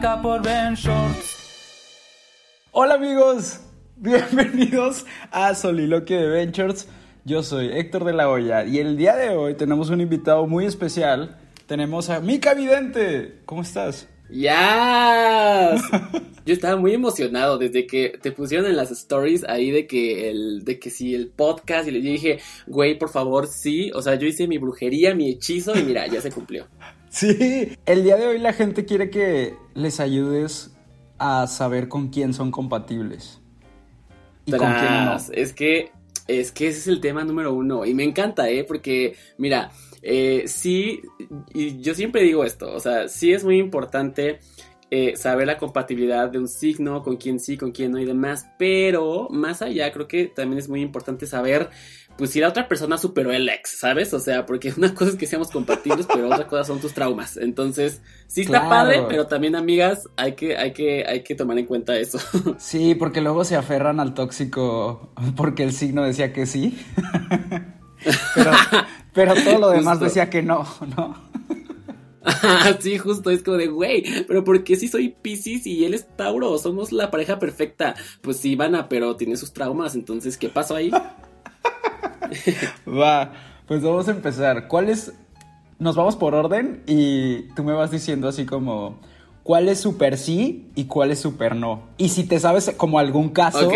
por Ben Shorts. Hola amigos, bienvenidos a Soliloquio de Ventures. Yo soy Héctor de la Hoya y el día de hoy tenemos un invitado muy especial. Tenemos a Mica Vidente. ¿Cómo estás? ¡Ya! Yo estaba muy emocionado desde que te pusieron en las stories ahí de que el, de que si el podcast y le dije, güey, por favor, sí. O sea, yo hice mi brujería, mi hechizo y mira, ya se cumplió. Sí, el día de hoy la gente quiere que les ayudes a saber con quién son compatibles. Y con quién no. Es que, es que ese es el tema número uno. Y me encanta, ¿eh? Porque, mira, eh, sí, y yo siempre digo esto, o sea, sí es muy importante eh, saber la compatibilidad de un signo, con quién sí, con quién no y demás, pero más allá creo que también es muy importante saber, pues si la otra persona superó el ex, ¿sabes? O sea, porque una cosa es que seamos compatibles, pero otra cosa son tus traumas. Entonces, sí está Claro. padre, pero también amigas, hay que, hay que, hay que tomar en cuenta eso. Sí, porque luego se aferran al tóxico porque el signo decía que sí. pero, pero todo lo demás Justo. decía que no, ¿no? sí, justo, es como de, güey, pero ¿por qué si soy Pisces y él es Tauro? Somos la pareja perfecta. Pues sí, Ivana, pero tiene sus traumas, entonces, ¿qué pasó ahí? Va, pues vamos a empezar. ¿Cuál es? Nos vamos por orden y tú me vas diciendo así como cuál es super sí y cuál es super no. Y si te sabes como algún caso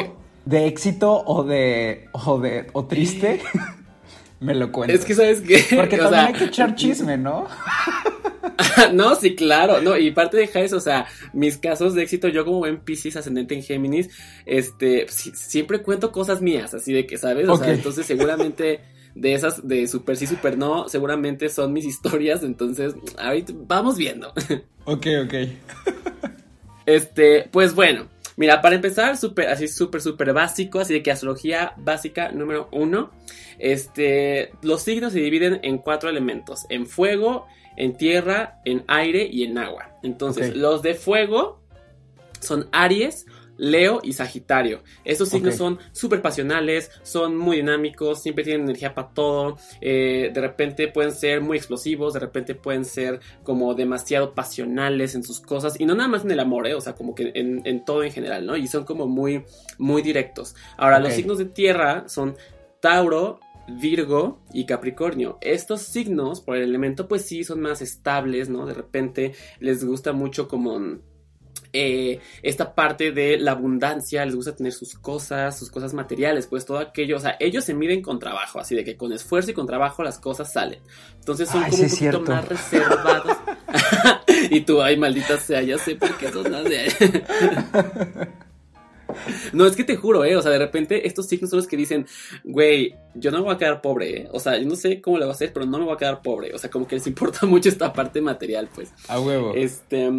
de éxito o de o de o triste, me lo cuentas. Es que, ¿sabes qué? porque O también sea, hay que echar chisme, ¿no? no, sí, claro, no, y parte de eso, o sea, mis casos de éxito, yo como buen Pisces ascendente en Géminis, este, si- siempre cuento cosas mías, así de que, ¿sabes? O sea, entonces seguramente de esas de super sí, super no, seguramente son mis historias, entonces, ahorita vamos viendo. Ok, ok. Este, pues bueno, mira, para empezar, súper, así súper, súper básico, así de que astrología básica número uno, este, los signos se dividen en cuatro elementos, en fuego, en tierra, en aire y en agua. Entonces, los de fuego son Aries, Leo y Sagitario. Estos signos son súper pasionales, son muy dinámicos, siempre tienen energía para todo. eh, de repente pueden ser muy explosivos, de repente pueden ser como demasiado pasionales en sus cosas. Y no nada más en el amor, ¿eh? o sea, como que en, en todo en general, ¿no? Y son como muy, muy directos. Ahora, los signos de tierra son Tauro, Virgo y Capricornio. Estos signos, por el elemento, pues sí, son más estables, ¿no? De repente les gusta mucho como eh, esta parte de la abundancia, les gusta tener sus cosas, sus cosas materiales, pues todo aquello, o sea, ellos se miden con trabajo, así de que con esfuerzo y con trabajo las cosas salen. Entonces son Ay, como sí un poquito más reservados. y tú, ay, maldita sea, ya sé por qué son más de... No, es que te juro, ¿eh? O sea, de repente estos signos son los que dicen, güey, yo no me voy a quedar pobre, ¿eh? O sea, yo no sé cómo lo voy a hacer, pero no me voy a quedar pobre. O sea, como que les importa mucho esta parte material, pues. A huevo. Este.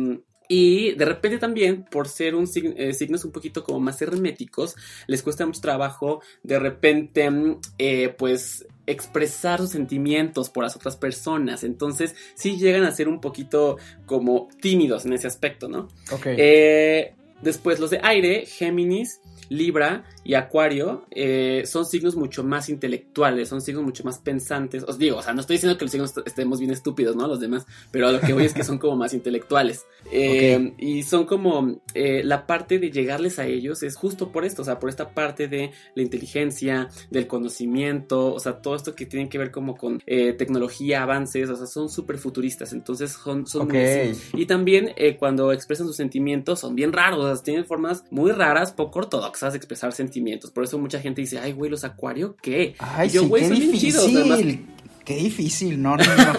Y de repente también, por ser un sign- eh, signos un poquito como más herméticos, les cuesta mucho trabajo de repente, mm, eh, pues, expresar sus sentimientos por las otras personas. Entonces, sí llegan a ser un poquito como tímidos en ese aspecto, ¿no? Ok. Eh, Después los de aire, Géminis, Libra y Acuario eh, son signos mucho más intelectuales, son signos mucho más pensantes. Os digo, o sea, no estoy diciendo que los signos estemos bien estúpidos, ¿no? Los demás, pero lo que voy es que son como más intelectuales. Eh, y son como eh, la parte de llegarles a ellos es justo por esto, o sea, por esta parte de la inteligencia, del conocimiento, o sea, todo esto que tiene que ver como con tecnología, avances, o sea, son súper futuristas, entonces son, son muy Y también cuando expresan sus sentimientos son bien raros, tienen formas muy raras, poco ortodoxas de expresar sentimientos. Por eso mucha gente dice, ay, güey, los acuario, ¿qué? Ay, yo, güey, qué difícil. Qué difícil, no, no, no.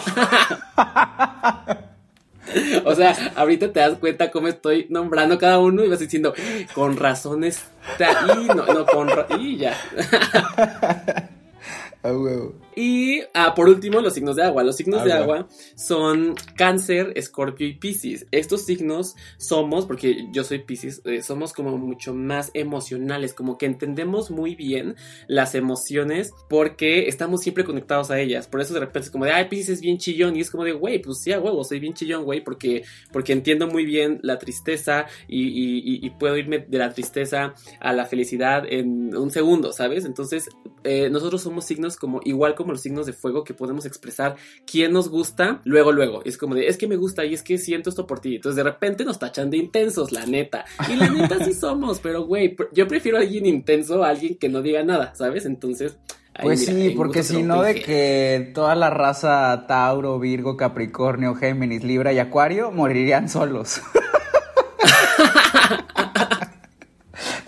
o sea, ahorita te das cuenta cómo estoy nombrando cada uno y vas diciendo, con razones, y no, no, con, y ya. Y ah, por último, los signos de agua. Los signos de agua son cáncer, escorpio y piscis. Estos signos somos, porque yo soy piscis, eh, somos como mucho más emocionales, como que entendemos muy bien las emociones porque estamos siempre conectados a ellas. Por eso de repente es como de, ay, piscis es bien chillón. Y es como de, güey, pues sí, a huevo, soy bien chillón, güey, porque, porque entiendo muy bien la tristeza y, puedo irme de la tristeza a la felicidad en un segundo, ¿sabes? Entonces, eh, nosotros somos signos como igual como los signos de fuego que podemos expresar quién nos gusta luego, luego. Es como de, es que me gusta y es que siento esto por ti. Entonces de repente nos tachan de intensos, la neta. Y la neta sí somos, pero güey, yo prefiero a alguien intenso a alguien que no diga nada, ¿sabes? Entonces... pues sí, porque si no de que toda la raza Tauro, Virgo, Capricornio, Géminis, Libra y Acuario morirían solos.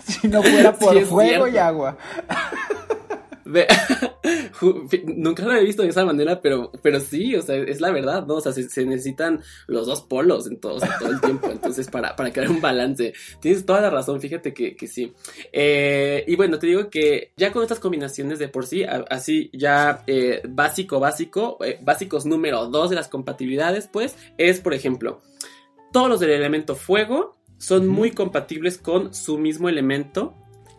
si no fuera por fuego y agua. Nunca lo he visto de esa manera, pero, pero sí, o sea, es la verdad, ¿no? O sea, se, necesitan los dos polos en todo, todo el tiempo, entonces, para, para crear un balance. Tienes toda la razón, fíjate que, que sí. Eh, y bueno, te digo que ya con estas combinaciones de por sí, así ya eh, básico, básico, eh, básicos número dos de las compatibilidades, pues, es, por ejemplo, todos los del elemento fuego son muy compatibles con su mismo elemento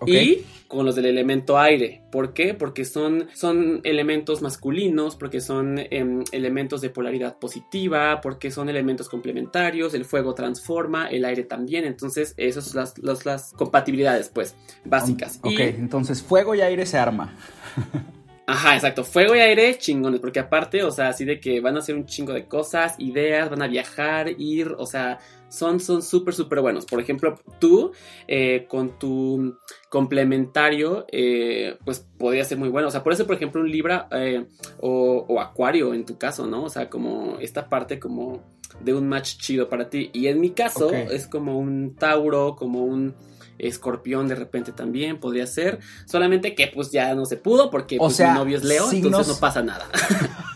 y con los del elemento aire. ¿Por qué? Porque son, son elementos masculinos, porque son em, elementos de polaridad positiva, porque son elementos complementarios, el fuego transforma, el aire también, entonces esas son las, las, compatibilidades pues básicas. Ok, entonces fuego y aire se arma. Ajá, exacto. Fuego y aire, chingones. Porque aparte, o sea, así de que van a hacer un chingo de cosas, ideas, van a viajar, ir, o sea, son súper, súper buenos. Por ejemplo, tú eh, con tu complementario, eh, pues podría ser muy bueno. O sea, por eso, por ejemplo, un Libra eh, o, Acuario en tu caso, ¿no? O sea, como esta parte como de un match chido para ti. Y en mi caso es como un Tauro, como un escorpión de repente también podría ser. Solamente que pues ya no se pudo porque pues, mi novio es Leo, entonces no pasa nada.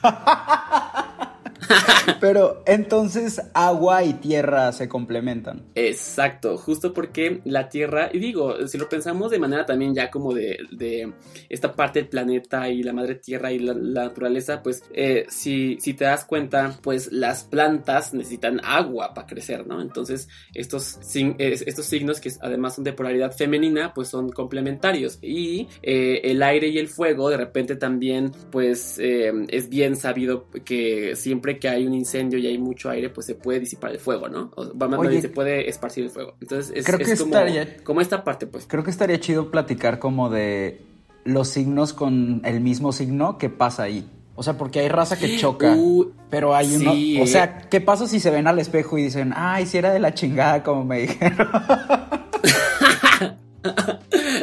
Pero entonces agua y tierra se complementan. Exacto, justo porque la tierra, y digo, si lo pensamos de manera también ya como de, esta parte del planeta y la madre tierra y la, naturaleza, pues eh, si, si te das cuenta, pues las plantas necesitan agua para crecer, ¿no? Entonces estos, estos signos que además son de polaridad femenina, pues son complementarios. Y eh, el aire y el fuego de repente también, pues eh, es bien sabido que siempre que hay un incendio y hay mucho aire, pues se puede disipar el fuego, ¿no? O, se puede esparcir el fuego. Entonces es, como, como esta parte, pues. Creo que estaría chido platicar como de los signos con el mismo signo que pasa ahí. O sea, porque hay raza que choca, uh, pero hay uno... O sea, ¿qué pasa si se ven al espejo y dicen, ay, si era de la chingada, como me dijeron?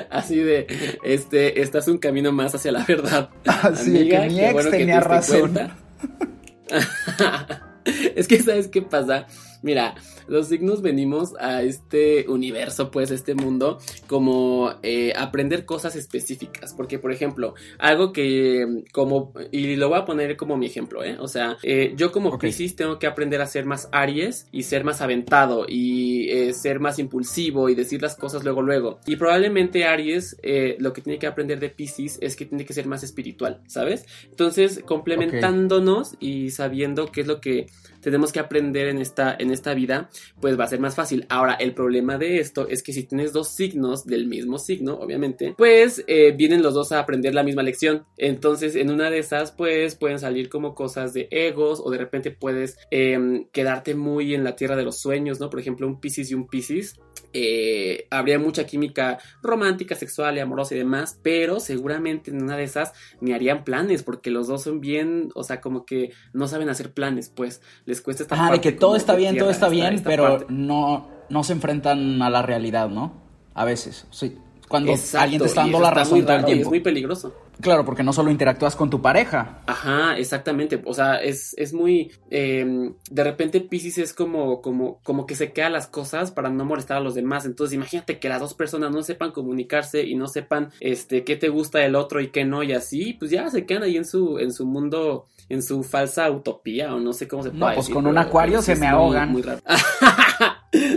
Así de, este, estás un camino más hacia la verdad. Así de que mi ex tenía razón. es que, ¿sabes qué pasa? Mira, los signos venimos a este universo, pues, este mundo, como eh, aprender cosas específicas. Porque, por ejemplo, algo que, como, y lo voy a poner como mi ejemplo, ¿eh? O sea, eh, yo como okay. tengo que aprender a ser más Aries y ser más aventado y eh, ser más impulsivo y decir las cosas luego, luego. Y probablemente Aries lo que tiene que aprender de Pisces es que tiene que ser más espiritual, ¿sabes? Entonces, complementándonos y sabiendo qué es lo que tenemos que aprender en esta, en esta vida, pues va a ser más fácil. Ahora, el problema de esto es que si tienes dos signos del mismo signo, obviamente, pues eh, vienen los dos a aprender la misma lección. Entonces, en una de esas, pues pueden salir como cosas de egos o de repente puedes em, quedarte muy en la tierra de los sueños, ¿no? Por ejemplo, un Pisces y un Pisces. Eh, habría mucha química romántica, sexual y amorosa y demás, pero seguramente en una de esas ni harían planes, porque los dos son bien, o sea, como que no saben hacer planes, pues les cuesta esta Ah, de que todo está bien, todo está bien, pero parte. no, no se enfrentan a la realidad, ¿no? A veces, sí. Cuando Exacto, alguien te está dando la está razón todo el y Es tiempo. muy peligroso. Claro, porque no solo interactúas con tu pareja. Ajá, exactamente. O sea, es, es muy. eh, de repente Pisces es como, como, como que se queda las cosas para no molestar a los demás. Entonces, imagínate que las dos personas no sepan comunicarse y no sepan este qué te gusta del otro y qué no, y así, pues ya se quedan ahí en su, en su mundo, en su falsa utopía, o no sé cómo se No, puede pues decir, con un acuario se me muy- ahogan. muy raro.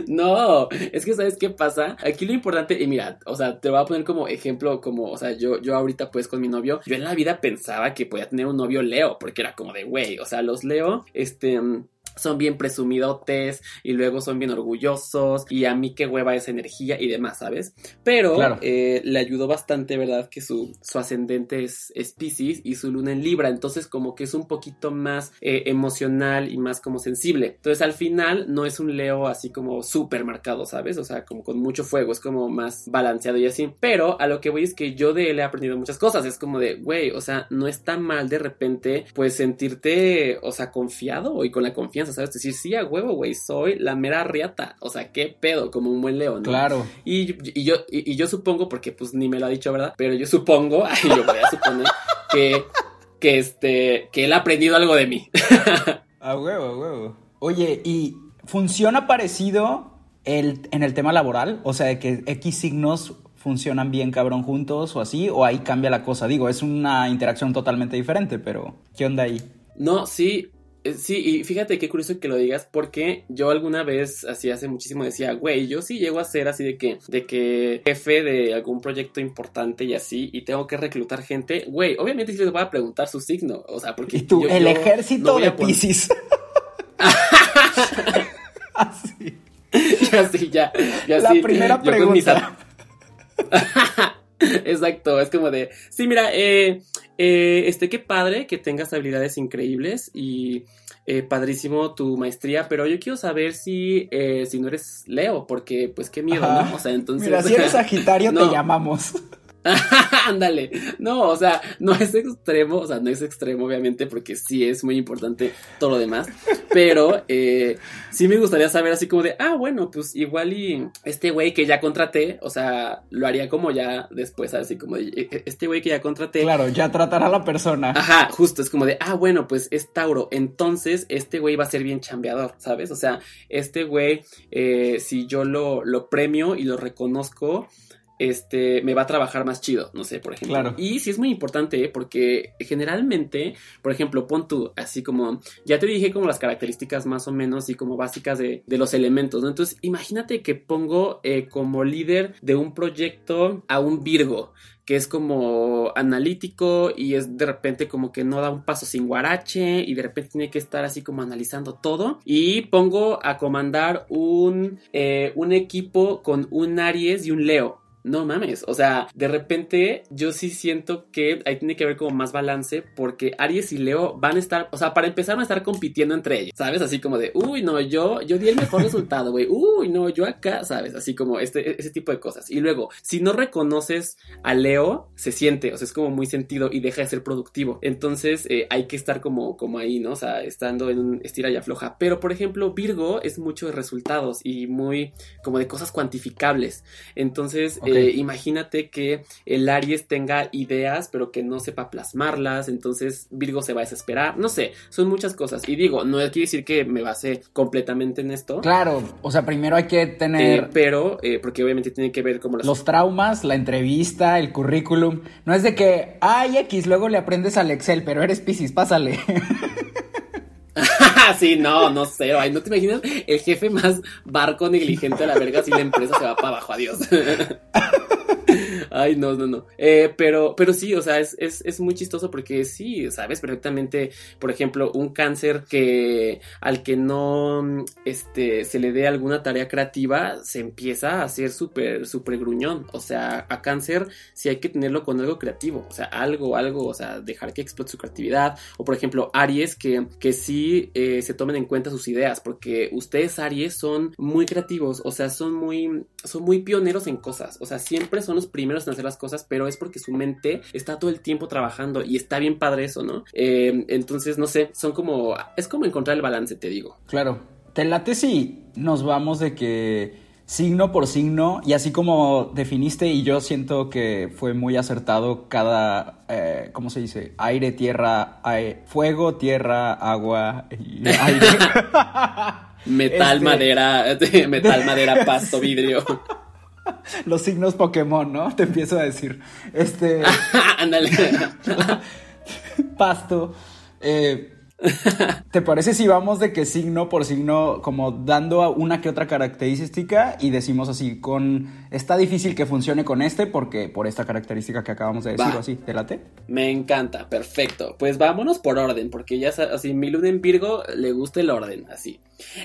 No, es que sabes qué pasa. Aquí lo importante, y mira, o sea, te voy a poner como ejemplo, como, o sea, yo, yo ahorita pues con mi novio, yo en la vida pensaba que podía tener un novio Leo, porque era como de, güey, o sea, los Leo, este... Son bien presumidotes y luego son bien orgullosos y a mí qué hueva esa energía y demás, ¿sabes? Pero Claro. eh, le ayudó bastante, ¿verdad? Que su, su ascendente es, es Pisces y su luna en Libra, entonces como que es un poquito más eh, emocional y más como sensible. Entonces al final no es un Leo así como súper marcado, ¿sabes? O sea, como con mucho fuego, es como más balanceado y así. Pero a lo que voy es que yo de él he aprendido muchas cosas, es como de, güey, o sea, no está mal de repente pues sentirte, o sea, confiado y con la confianza, ¿sabes? Decir, sí, a huevo, güey, soy la mera riata, o sea, qué pedo, como un buen Leo, ¿no? Claro. Y, y yo, y, y yo supongo, porque pues ni me lo ha dicho, ¿verdad? Pero yo supongo, yo voy a suponer que, que este, que él ha aprendido algo de mí. A huevo, a huevo. Oye, ¿y funciona parecido el, en el tema laboral? O sea, de que X signos funcionan bien cabrón juntos o así, o ahí cambia la cosa. Digo, es una interacción totalmente diferente, pero ¿qué onda ahí? No, sí, sí, y fíjate qué curioso que lo digas, porque yo alguna vez, así hace muchísimo, decía, güey, yo sí llego a ser así de que, de que jefe de algún proyecto importante y así, y tengo que reclutar gente, güey, obviamente sí les voy a preguntar su signo, o sea, porque Y tú, yo- el yo ejército no de Pisces. así. ya sí, ya, ya La sí. primera Yo pregunta. Exacto, es como de, sí, mira, eh, eh, este, qué padre que tengas habilidades increíbles y eh, padrísimo tu maestría, pero yo quiero saber si, eh, si no eres Leo, porque pues qué miedo, Ajá. ¿no? O sea, entonces... Mira, si eres Sagitario, No. te llamamos. Ándale, no, o sea, no es extremo, o sea, no es extremo obviamente porque sí es muy importante todo lo demás, pero eh, sí me gustaría saber así como de, ah, bueno, pues igual y este güey que ya contraté, o sea, lo haría como ya después, así como de, "E- e- este güey que ya contraté, Claro, ya tratará a la persona. Ajá, justo, es como de, ah, bueno, pues es Tauro, entonces este güey va a ser bien chambeador, ¿sabes? O sea, este güey, eh, si yo lo, lo premio y lo reconozco, este, me va a trabajar más chido, no sé, por ejemplo. Claro. Y sí es muy importante, ¿eh? porque generalmente, por ejemplo, pon tú, así como, ya te dije como las características más o menos y como básicas de, de los elementos, ¿no? Entonces, imagínate que pongo eh, como líder de un proyecto a un Virgo que es como analítico y es de repente como que no da un paso sin guarache y de repente tiene que estar así como analizando todo y pongo a comandar un, eh, un equipo con un Aries y un Leo. No mames, o sea, de repente yo sí siento que ahí tiene que haber como más balance porque Aries y Leo van a estar, o sea, para empezar van a estar compitiendo entre ellos, ¿sabes? Así como de, uy, no, yo, yo di el mejor resultado, güey, uy, no, yo acá, ¿sabes? Así como este, ese tipo de cosas. Y luego, si no reconoces a Leo, se siente, o sea, es como muy sentido y deja de ser productivo. Entonces, eh, hay que estar como, como ahí, ¿no? O sea, estando en un estira y afloja. Pero, por ejemplo, Virgo es mucho de resultados y muy como de cosas cuantificables. Entonces, Eh, imagínate que el Aries tenga ideas, pero que no sepa plasmarlas. Entonces, Virgo se va a desesperar. No sé, son muchas cosas. Y digo, no quiere decir que me base completamente en esto. Claro, o sea, primero hay que eh, tener pero, eh, porque obviamente tiene que ver como las los traumas, la entrevista, el currículum. No es de que, ay, X, luego le aprendes al Excel, pero eres Pisces, pásale. sí, no, no sé. Ay, ¿no te imaginas el jefe más barco negligente a la verga si la empresa se va para abajo? Adiós. Ay, no, no, no. Eh, pero, pero sí, o sea, es, es, es, muy chistoso porque sí, sabes perfectamente, por ejemplo, un cáncer que al que no este, se le dé alguna tarea creativa, se empieza a hacer súper, súper gruñón. O sea, a cáncer sí hay que tenerlo con algo creativo. O sea, algo, algo, o sea, dejar que explote su creatividad. O por ejemplo, Aries, que, que sí eh, se tomen en cuenta sus ideas, porque ustedes, Aries, son muy creativos, o sea, son muy, son muy pioneros en cosas. O sea, siempre son los primeros en hacer las cosas, pero es porque su mente está todo el tiempo trabajando y está bien padre eso, ¿no? Eh, entonces, no sé, son como, es como encontrar el balance, te digo. Claro. Te late si nos vamos de que signo por signo y así como definiste y yo siento que fue muy acertado cada, eh, ¿cómo se dice? Aire, tierra, fuego, tierra, agua y aire. metal, este, madera, metal, madera, pasto, vidrio. Los signos Pokémon, ¿no? Te empiezo a decir. Este. Ándale. pasto. Eh, ¿Te parece si vamos de que signo por signo, como dando una que otra característica y decimos así, con está difícil que funcione con este porque por esta característica que acabamos de decir, o así, ¿te late? Me encanta, perfecto. Pues vámonos por orden, porque ya así, mi luna en Virgo le gusta el orden, así.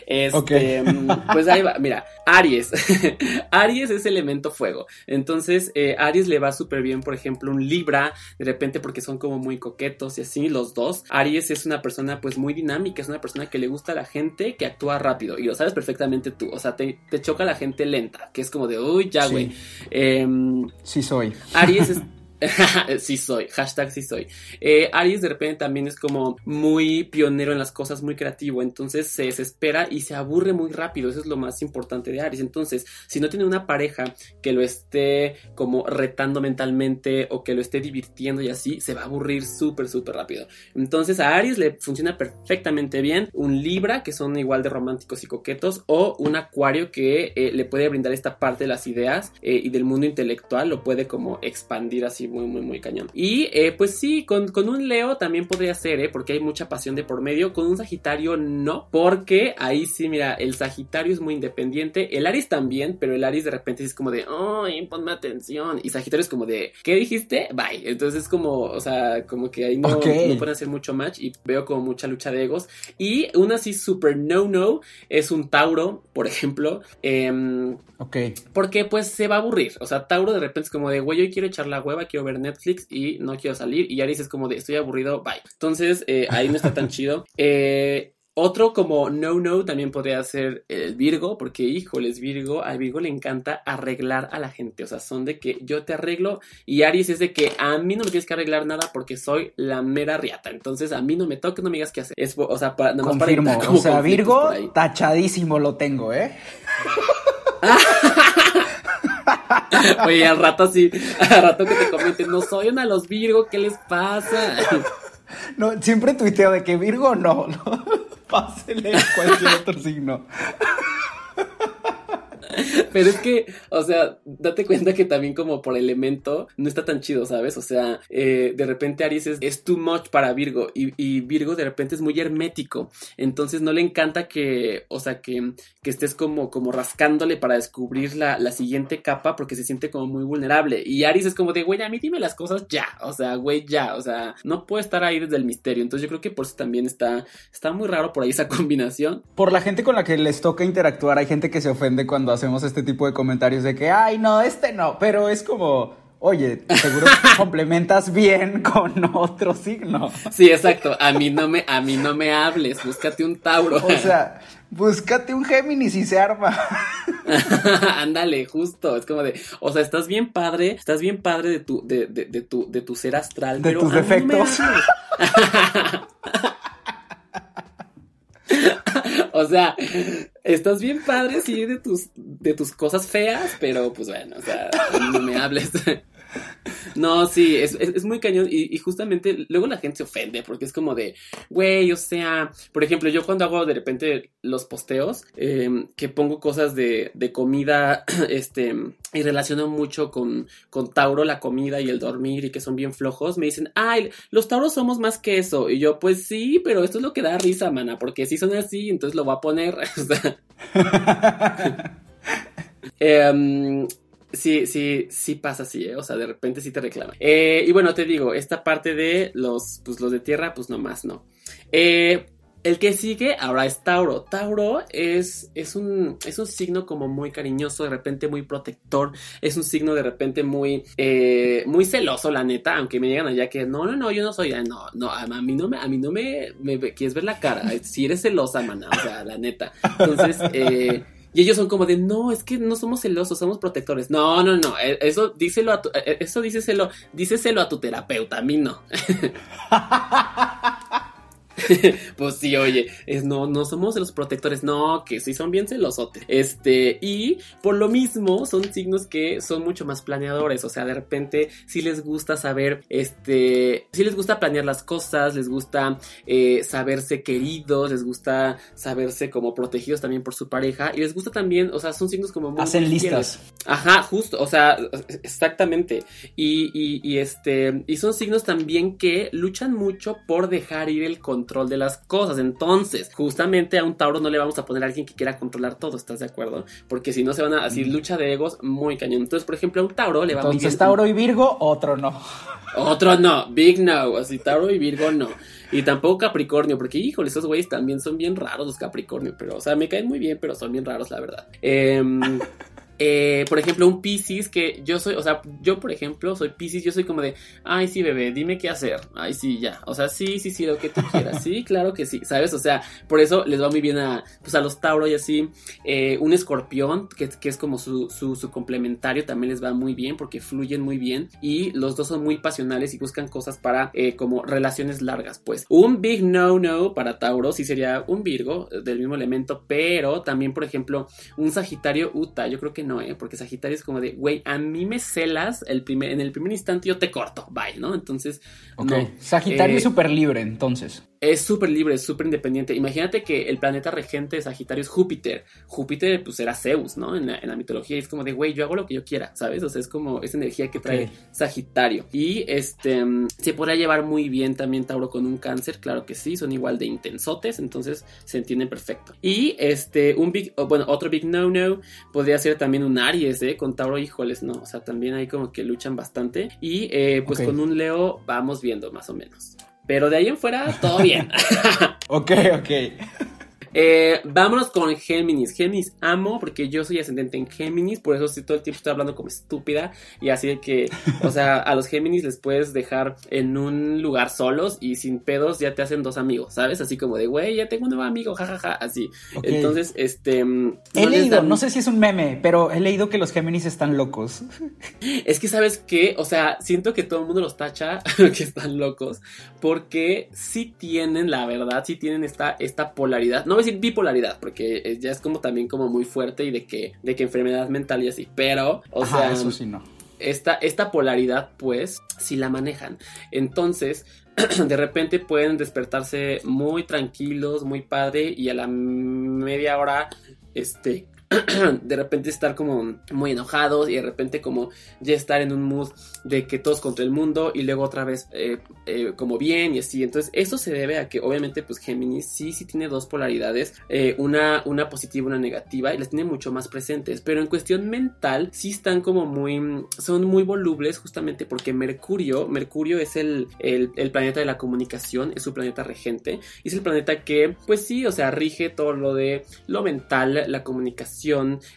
Este, mm, pues ahí va, mira, Aries. Aries es elemento fuego. Entonces, eh, Aries le va súper bien, por ejemplo, un Libra, de repente porque son como muy coquetos y así, los dos. Aries es una persona pues muy dinámica, es una persona que le gusta a la gente que actúa rápido y lo sabes perfectamente tú, o sea, te, choca la gente lenta, que es como de, uy, ya, güey. Em, sí soy. Aries es... sí soy, hashtag sí soy. Eh, Aries de repente también es como muy pionero en las cosas, muy creativo, entonces se desespera y se aburre muy rápido, eso es lo más importante de Aries. Entonces, si no tiene una pareja que lo esté como retando mentalmente o que lo esté divirtiendo y así, se va a aburrir súper, súper rápido. Entonces a Aries le funciona perfectamente bien un Libra, que son igual de románticos y coquetos, o un Acuario que eh, le puede brindar esta parte de las ideas eh, y del mundo intelectual, lo puede como expandir así muy, muy, muy cañón. Y eh, pues sí, con, un Leo también podría ser, ¿eh? Porque hay mucha pasión de por medio. Con un Sagitario no, porque ahí sí, mira, el Sagitario es muy independiente. El Aries también, pero el Aries de repente es como de, ¡ay, ponme atención! Y Sagitario es como de, ¿qué dijiste? Bye. Entonces es como, o sea, como que ahí no, no pueden hacer mucho match y veo como mucha lucha de egos. Y una así super no-no es un Tauro, por ejemplo. Eh, ok. Porque pues se va a aburrir. O sea, Tauro de repente es como de, güey, yo quiero echar la hueva, quiero ver Netflix y no quiero salir. Y Aries es como de estoy aburrido, bye. Entonces eh, ahí no está tan chido. Eh, otro como no no también podría ser el Virgo, porque híjoles, Virgo, al Virgo le encanta arreglar a la gente, o sea, son de que yo te arreglo y Aries es de que a mí no me tienes que arreglar nada porque soy la mera riata, entonces a mí no me toques, no me digas qué hacer. Es, o sea, para, Confirmo, o sea, Virgo, tachadísimo lo tengo, ¿eh? Oye, al rato así, al rato que te comenten, no soy de los Virgo, ¿qué les pasa? No, siempre tuiteo de que Virgo no, no. Pásele cualquier otro signo. Pero es que, o sea, date cuenta que también como por elemento no está tan chido, ¿sabes? O sea, eh, de repente Aries es, too much para Virgo y, Virgo de repente es muy hermético. Entonces no le encanta que, o sea, que, que estés como, como rascándole para descubrir la, la, siguiente capa porque se siente como muy vulnerable. Y Aries es como de, güey, a mí dime las cosas ya. O sea, güey, ya. O sea, no puede estar ahí desde el misterio. Entonces yo creo que por eso también está, está muy raro por ahí esa combinación. Por la gente con la que les toca interactuar, hay gente que se ofende cuando hacemos este tipo de comentarios de que, ay, no, este no, pero es como, oye, seguro que complementas bien con otro signo. Sí, exacto. A mí no me, a mí no me hables, búscate un Tauro. O sea, búscate un Géminis y se arma. Ándale, justo. Es como de, o sea, estás bien padre, estás bien padre de tu, de, de, de tu, de tu ser astral. De tus defectos. o sea, estás bien padre, sí, de tus, de tus cosas feas, pero pues bueno, o sea, no me hables. No, sí, es, muy cañón y, justamente luego la gente se ofende porque es como de, güey, o sea, por ejemplo, yo cuando hago de repente los posteos, em, que pongo cosas de, de, comida, este, y relaciono mucho con, con Tauro, la comida y el dormir y que son bien flojos, me dicen, ay, los Tauros somos más que eso. Y yo, pues sí, pero esto es lo que da risa, mana, porque si son así, entonces lo voy a poner. eh, sí, sí, sí pasa así, ¿eh? O sea, de repente sí te reclama. Eh, y bueno, te digo, esta parte de los, pues los de tierra, pues nomás no. Eh, el que sigue ahora es Tauro. Tauro es, es, un, es un signo como muy cariñoso, de repente muy protector. Es un signo de repente muy, muy celoso, la neta. Aunque me llegan allá que no, no, no, yo no soy. No, no, a mí no me, a mí no me, me quieres ver la cara. Si eres celosa, maná, o sea, la neta. Entonces, eh, y ellos son como de, no, es que no somos celosos, somos protectores. No, no, no, e, eso díselo a tu, e, eso díselo, díselo a tu terapeuta, a mí no. pues sí, oye, es, no, no somos los protectores, no, que sí son bien celosotes. Este, y por lo mismo son signos que son mucho más planeadores, o sea, de repente si les gusta saber, este, si les gusta planear las cosas, les gusta eh, saberse queridos, les gusta saberse como protegidos también por su pareja, y les gusta también, o sea, son signos como muy... Hacen listas. Ajá, justo, o sea, exactamente. Y, y, y este, y son signos también que luchan mucho por dejar ir el control control de las cosas. Entonces, justamente a un Tauro no le vamos a poner a alguien que quiera controlar todo, ¿estás de acuerdo? Porque si no se van a así lucha de egos muy cañón. Entonces, por ejemplo, a un Tauro le va a Entonces, Tauro y Virgo, otro no. Otro no, Big no, así Tauro y Virgo no. Y tampoco Capricornio, porque híjole, esos güeyes también son bien raros los Capricornio, pero o sea, me caen muy bien, pero son bien raros, la verdad. Eh, eh, por ejemplo, un Pisces que yo soy, o sea, yo por ejemplo soy Pisces, yo soy como de, ay sí bebé, dime qué hacer, ay sí ya, o sea, sí, sí, sí, lo que tú quieras, sí, claro que sí, ¿sabes? O sea, por eso les va muy bien a, pues a los Tauro y así, eh, un escorpión, que, que es como su, su, su, complementario, también les va muy bien porque fluyen muy bien y los dos son muy pasionales y buscan cosas para eh, como relaciones largas, pues. Un big no-no para Tauro sí sería un Virgo del mismo elemento, pero también, por ejemplo, un Sagitario Uta, yo creo que no, ¿eh? Porque Sagitario es como de, güey, a mí me celas el primer, en el primer instante yo te corto, bye, ¿no? Entonces, no. Sagitario es eh, súper libre, entonces. Es súper libre, es súper independiente. Imagínate que el planeta regente de Sagitario es Júpiter. Júpiter, pues era Zeus, ¿no? En la, mitología es como de, güey, yo hago lo que yo quiera, ¿sabes? O sea, es como esa energía que trae Sagitario. Y este, se podrá llevar muy bien también Tauro con un cáncer, claro que sí, son igual de intensotes, entonces se entienden perfecto. Y este, un big, bueno, otro big no-no podría ser también un Aries, ¿eh? Con Tauro, híjoles, no, o sea, también hay como que luchan bastante. Y eh, pues con un Leo vamos viendo más o menos. Pero de ahí en fuera, todo bien. ok, ok. Eh, vámonos con Géminis. Géminis amo porque yo soy ascendente en Géminis, por eso todo el tiempo estoy hablando como estúpida y así de que, o sea, a los Géminis les puedes dejar en un lugar solos y sin pedos ya te hacen dos amigos, ¿sabes? Así como de, güey, ya tengo un nuevo amigo, jajaja, así. Entonces, este... Mm, he leído, no sé si es un meme, pero he leído que los Géminis están locos. Es que, ¿sabes qué? O sea, siento que todo el mundo los tacha que están locos porque sí tienen, la verdad, sí tienen esta, esta polaridad. No decir bipolaridad, porque ya es como también como muy fuerte y de que, de que enfermedad mental y así, pero, o sea, eso sí no. Esta, esta polaridad, pues, si la manejan. Entonces, de repente pueden despertarse muy tranquilos, muy padre, y a la media hora, este, de repente estar como muy enojados y de repente como ya estar en un mood de que todos contra el mundo y luego otra vez eh, eh, como bien y así. Entonces eso se debe a que obviamente pues Géminis sí, sí tiene dos polaridades, eh, una, una positiva, una negativa y las tiene mucho más presentes, pero en cuestión mental sí están como muy, son muy volubles justamente porque Mercurio, Mercurio es el, el, el planeta de la comunicación, es su planeta regente y es el planeta que pues sí, o sea, rige todo lo de lo mental, la comunicación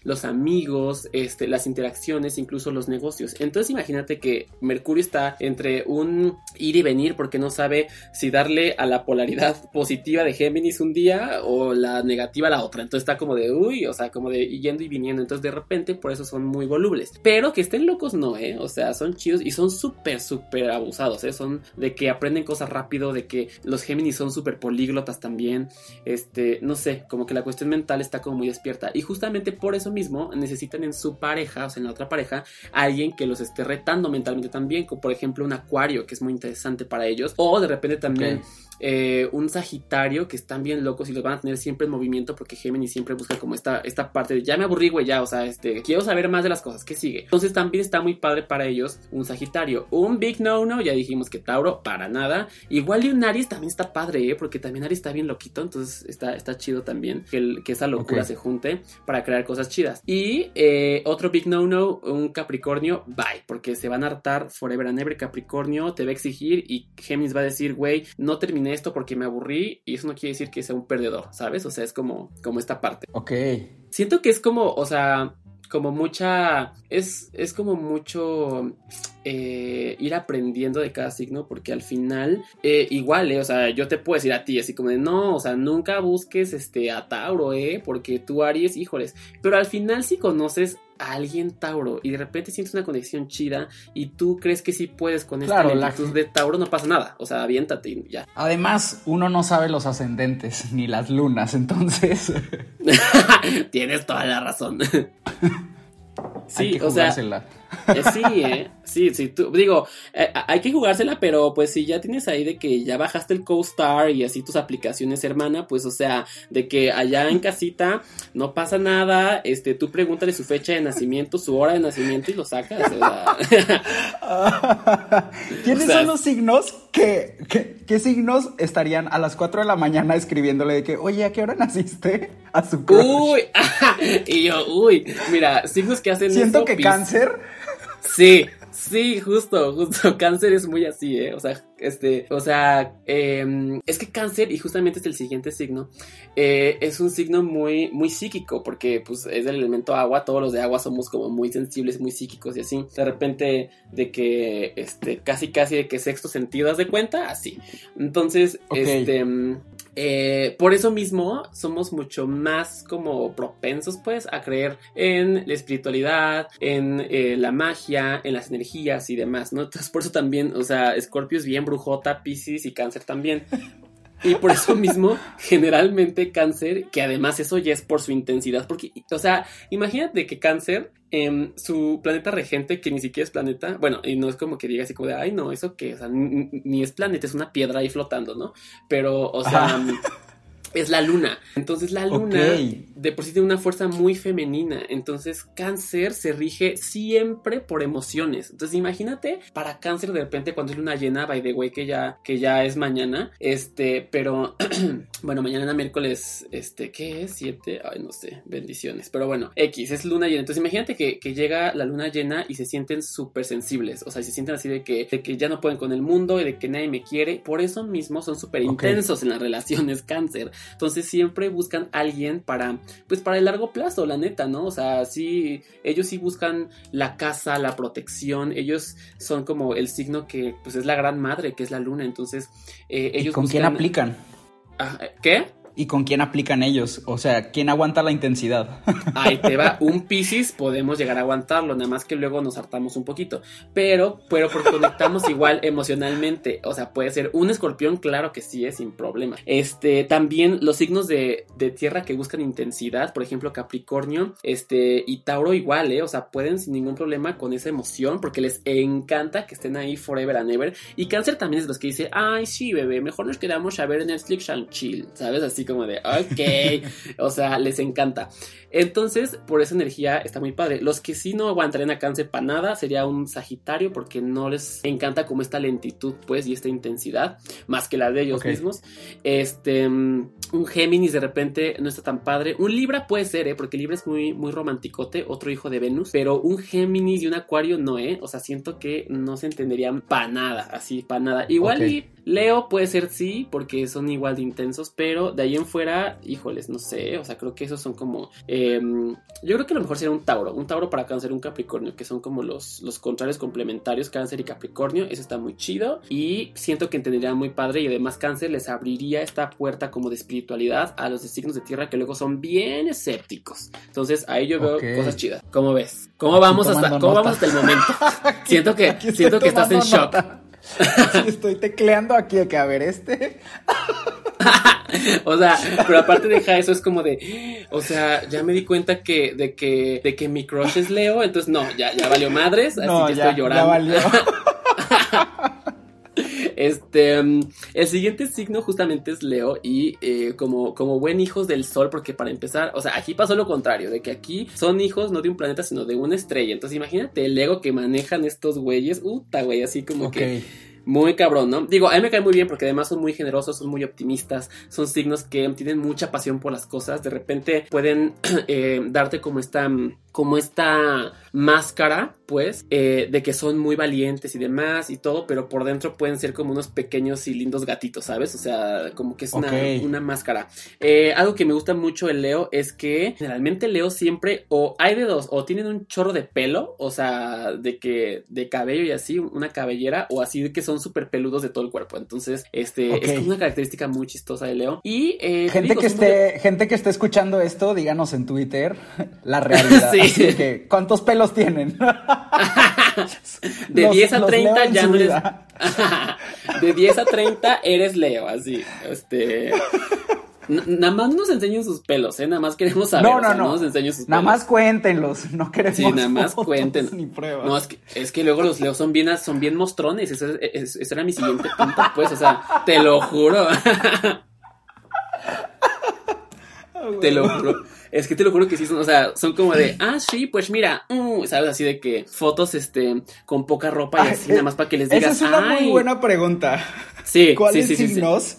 los amigos, este, las interacciones, incluso los negocios. Entonces imagínate que Mercurio está entre un ir y venir porque no sabe si darle a la polaridad positiva de Géminis un día o la negativa la otra. Entonces está como de, uy, o sea, como de yendo y viniendo. Entonces de repente por eso son muy volubles. Pero que estén locos no, ¿eh? O sea, son chidos y son súper, súper abusados, ¿eh? Son de que aprenden cosas rápido, de que los Géminis son súper políglotas también. Este, no sé, como que la cuestión mental está como muy despierta. Y justamente por eso mismo necesitan en su pareja, o sea, en la otra pareja, alguien que los esté retando mentalmente también, como por ejemplo un acuario, que es muy interesante para ellos, o de repente también... Eh, un Sagitario que están bien locos y los van a tener siempre en movimiento porque Géminis siempre busca como esta, esta parte de ya me aburrí, güey, ya, o sea, este, quiero saber más de las cosas, ¿qué sigue? Entonces también está muy padre para ellos un Sagitario. Un Big No No, ya dijimos que Tauro, para nada. Igual y un Aries también está padre, ¿eh? porque también Aries está bien loquito, entonces está, está chido también que, que esa locura se junte para para crear cosas chidas. Y eh, otro big no-no, un Capricornio, bye, porque se van a hartar forever and ever. Capricornio te va a exigir y Géminis va a decir, güey, no terminé esto porque me aburrí y eso no quiere decir que sea un perdedor, ¿sabes? O sea, es como, como esta parte. Ok. Siento que es como, o sea, como mucha, es, es como mucho eh, ir aprendiendo de cada signo, porque al final, eh, igual, eh, o sea, yo te puedo decir a ti, así como de, no, o sea, nunca busques este, a Tauro, ¿eh? Porque tú, Aries, híjoles, pero al final si conoces a alguien Tauro y de repente sientes una conexión chida y tú crees que sí puedes con esta Claro, la- de Tauro, no pasa nada, o sea, aviéntate y ya. Además, uno no sabe los ascendentes ni las lunas, entonces Tienes toda la razón. hay sí, que o sea. Eh, sí, ¿eh? Sí, sí, tú, digo, eh, hay que jugársela, pero pues si ya tienes ahí de que ya bajaste el CoStar y así tus aplicaciones, hermana, pues o sea, de que allá en casita no pasa nada, este, tú pregúntale su fecha de nacimiento, su hora de nacimiento y lo sacas, ¿Quiénes O sea, son los signos que, que- qué signos estarían a las 4 de la mañana escribiéndole de que, oye, ¿a qué hora naciste? A su crush. uy, y yo, uy, mira, signos que hacen Siento eso, que Pis- cáncer. Sí, sí, justo, justo. Cáncer es muy así, ¿eh? O sea, este, o sea, em, es que cáncer, y justamente es el siguiente signo, eh, es un signo muy, muy psíquico, porque pues es del elemento agua, todos los de agua somos como muy sensibles, muy psíquicos y así. De repente, de que, este, casi, casi de que sexto sentido, ¿haz de cuenta? Así. Entonces, este... eh, por eso mismo somos mucho más como propensos pues a creer en la espiritualidad, en eh, la magia, en las energías y demás, ¿no? Entonces por eso también, o sea, Scorpio es bien brujota, Pisces y Cáncer también. Y por eso mismo, generalmente cáncer, que además eso ya es por su intensidad, porque, o sea, imagínate que cáncer, em, su planeta regente, que ni siquiera es planeta, bueno, y no es como que diga así como de, ay, no, eso que, o sea, ni, ni es planeta, es una piedra ahí flotando, ¿no? Pero, o sea... Es la luna. Entonces la luna de por sí tiene una fuerza muy femenina. Entonces cáncer se rige siempre por emociones. Entonces imagínate para cáncer de repente cuando es luna llena, by the way, que ya, que ya es mañana. Este, pero bueno, mañana miércoles, este, ¿qué es? Siete, ay, no sé, bendiciones. Pero bueno, X, es luna llena. Entonces imagínate que, que llega la luna llena y se sienten súper sensibles. O sea, se sienten así de que, de que ya no pueden con el mundo y de que nadie me quiere. Por eso mismo son súper intensos en las relaciones cáncer. Entonces siempre buscan alguien para, pues para el largo plazo, la neta, ¿no? O sea, sí, ellos sí buscan la casa, la protección, ellos son como el signo que, pues es la gran madre, que es la luna, entonces eh, ¿Y ellos con quién aplican? Ah, ¿Qué? ¿Y con quién aplican ellos? O sea, ¿quién aguanta la intensidad? Ahí te va, un Piscis podemos llegar a aguantarlo, nada más que luego nos hartamos un poquito. Pero, pero porque conectamos igual emocionalmente. O sea, puede ser un escorpión, claro que sí, es sin problema. Este, también los signos de, de tierra que buscan intensidad, por ejemplo, Capricornio, este, y Tauro igual, ¿eh? O sea, pueden sin ningún problema con esa emoción, porque les encanta que estén ahí forever and ever. Y Cáncer también es los que dice, ay, sí, bebé, mejor nos quedamos a ver Netflix and chill, ¿sabes? Así como de, ok, o sea, les encanta. Entonces, por esa energía está muy padre. Los que sí no aguantarían a cáncer para nada sería un Sagitario, porque no les encanta como esta lentitud, pues, y esta intensidad, más que la de ellos mismos. Este, mm, un Géminis de repente no está tan padre. Un Libra puede ser, ¿eh? Porque Libra es muy, muy romanticote, otro hijo de Venus. Pero un Géminis y un Acuario no, ¿eh? O sea, siento que no se entenderían para nada, así, para nada. Igual y Leo puede ser sí, porque son igual de intensos, pero de ahí en fuera, híjoles, no sé, o sea, creo que esos son como... eh, yo creo que lo mejor sería un Tauro, un Tauro para Cáncer, un Capricornio, que son como los, los contrarios complementarios, Cáncer y Capricornio, eso está muy chido y siento que entendería muy padre y además Cáncer les abriría esta puerta como de espiritualidad a los de signos de tierra que luego son bien escépticos. Entonces ahí yo veo cosas chidas. ¿Cómo ves? ¿Cómo Aquí vamos hasta, ¿cómo vamos hasta el momento? siento que, siento que estás en shock. estoy tecleando aquí que, a ver, este. o sea, pero aparte deja eso, es como de, o sea, ya me di cuenta que, de que, de que mi crush es Leo, entonces no, ya, ya valió madres, así No, que ya, estoy ya llorando. valió. Este, el siguiente signo justamente es Leo y eh, como, como buen hijos del sol, porque para empezar, o sea, aquí pasó lo contrario, de que aquí son hijos no de un planeta, sino de una estrella. Entonces imagínate el ego que manejan estos güeyes, uta, güey, así como que Muy cabrón, ¿no? Digo, a mí me cae muy bien porque además son muy generosos, son muy optimistas, son signos que tienen mucha pasión por las cosas. De repente pueden eh, darte como esta como esta máscara, pues, eh, de que son muy valientes y demás y todo, pero por dentro pueden ser como unos pequeños y lindos gatitos, ¿sabes? O sea, como que es una, máscara. Eh, algo que me gusta mucho el Leo es que generalmente Leo siempre, o hay de dos, o tienen un chorro de pelo, o sea, de que, de cabello y así, una cabellera, o así de que son súper peludos de todo el cuerpo. Entonces, este, es una característica muy chistosa de Leo. Y, eh, te Gente digo, que esté, gente que esté escuchando esto, díganos en Twitter la realidad. Sí. Que, ¿cuántos pelos tienen? De Los- 10 a los 30 leo en ya no eres. de 10 a 30 eres Leo, así. Este. Nada más nos enseñen sus pelos, ¿eh? Nada más queremos saber. No, o sea, no, no. nos enseñen sus Nada más cuéntenlos, no queremos Sí, nada más cuenten. ni pruebas. No, es que, es que luego los leos son bien, son bien mostrones. Eso, es- es- ese era mi siguiente punto, pues. O sea, te lo juro. te lo juro. Es que te lo juro que sí son, o sea, son como de, ah, sí, pues mira, mm, ¿sabes? Así de que fotos, este, con poca ropa y así, nada más para que les Esa digas, es una ay. muy buena pregunta. Sí, ¿Cuáles sí, sí, sí, sí. signos?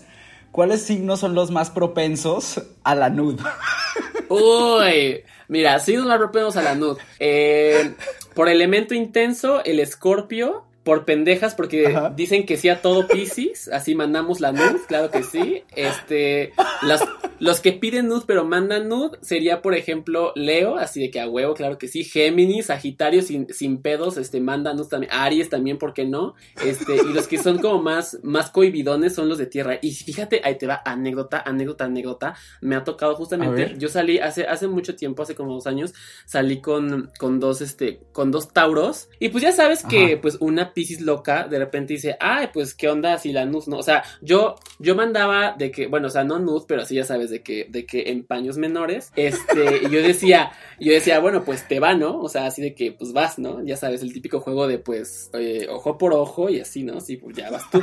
¿Cuáles signos son los más propensos a la nude? Uy, mira, signos más propensos a la nud. Eh, por elemento intenso, el escorpio. Por pendejas, porque Ajá. dicen que sí a todo Pisces, así mandamos la nud, claro que sí. Este, las, los que piden nud pero mandan nud sería, por ejemplo, Leo, así de que a huevo, claro que sí. Géminis, Sagitario sin, sin pedos, este, mandan nud también. Aries también, ¿por qué no? Este, y los que son como más, más cohibidones son los de tierra. Y fíjate, ahí te va, anécdota, anécdota, anécdota. Me ha tocado justamente, yo salí hace, hace mucho tiempo, hace como dos años, salí con, con dos, este, con dos tauros. Y pues ya sabes que, pues, una piscis loca de repente dice, ay, pues, ¿qué onda si la nud no? O sea, yo, yo mandaba de que, bueno, o sea, no nud, pero sí ya sabes de que, de que en paños menores, este, y yo decía, yo decía, bueno, pues te va, ¿no? O sea, así de que, pues vas, ¿no? Ya sabes, el típico juego de, pues, eh, ojo por ojo y así, ¿no? Sí, pues ya vas tú.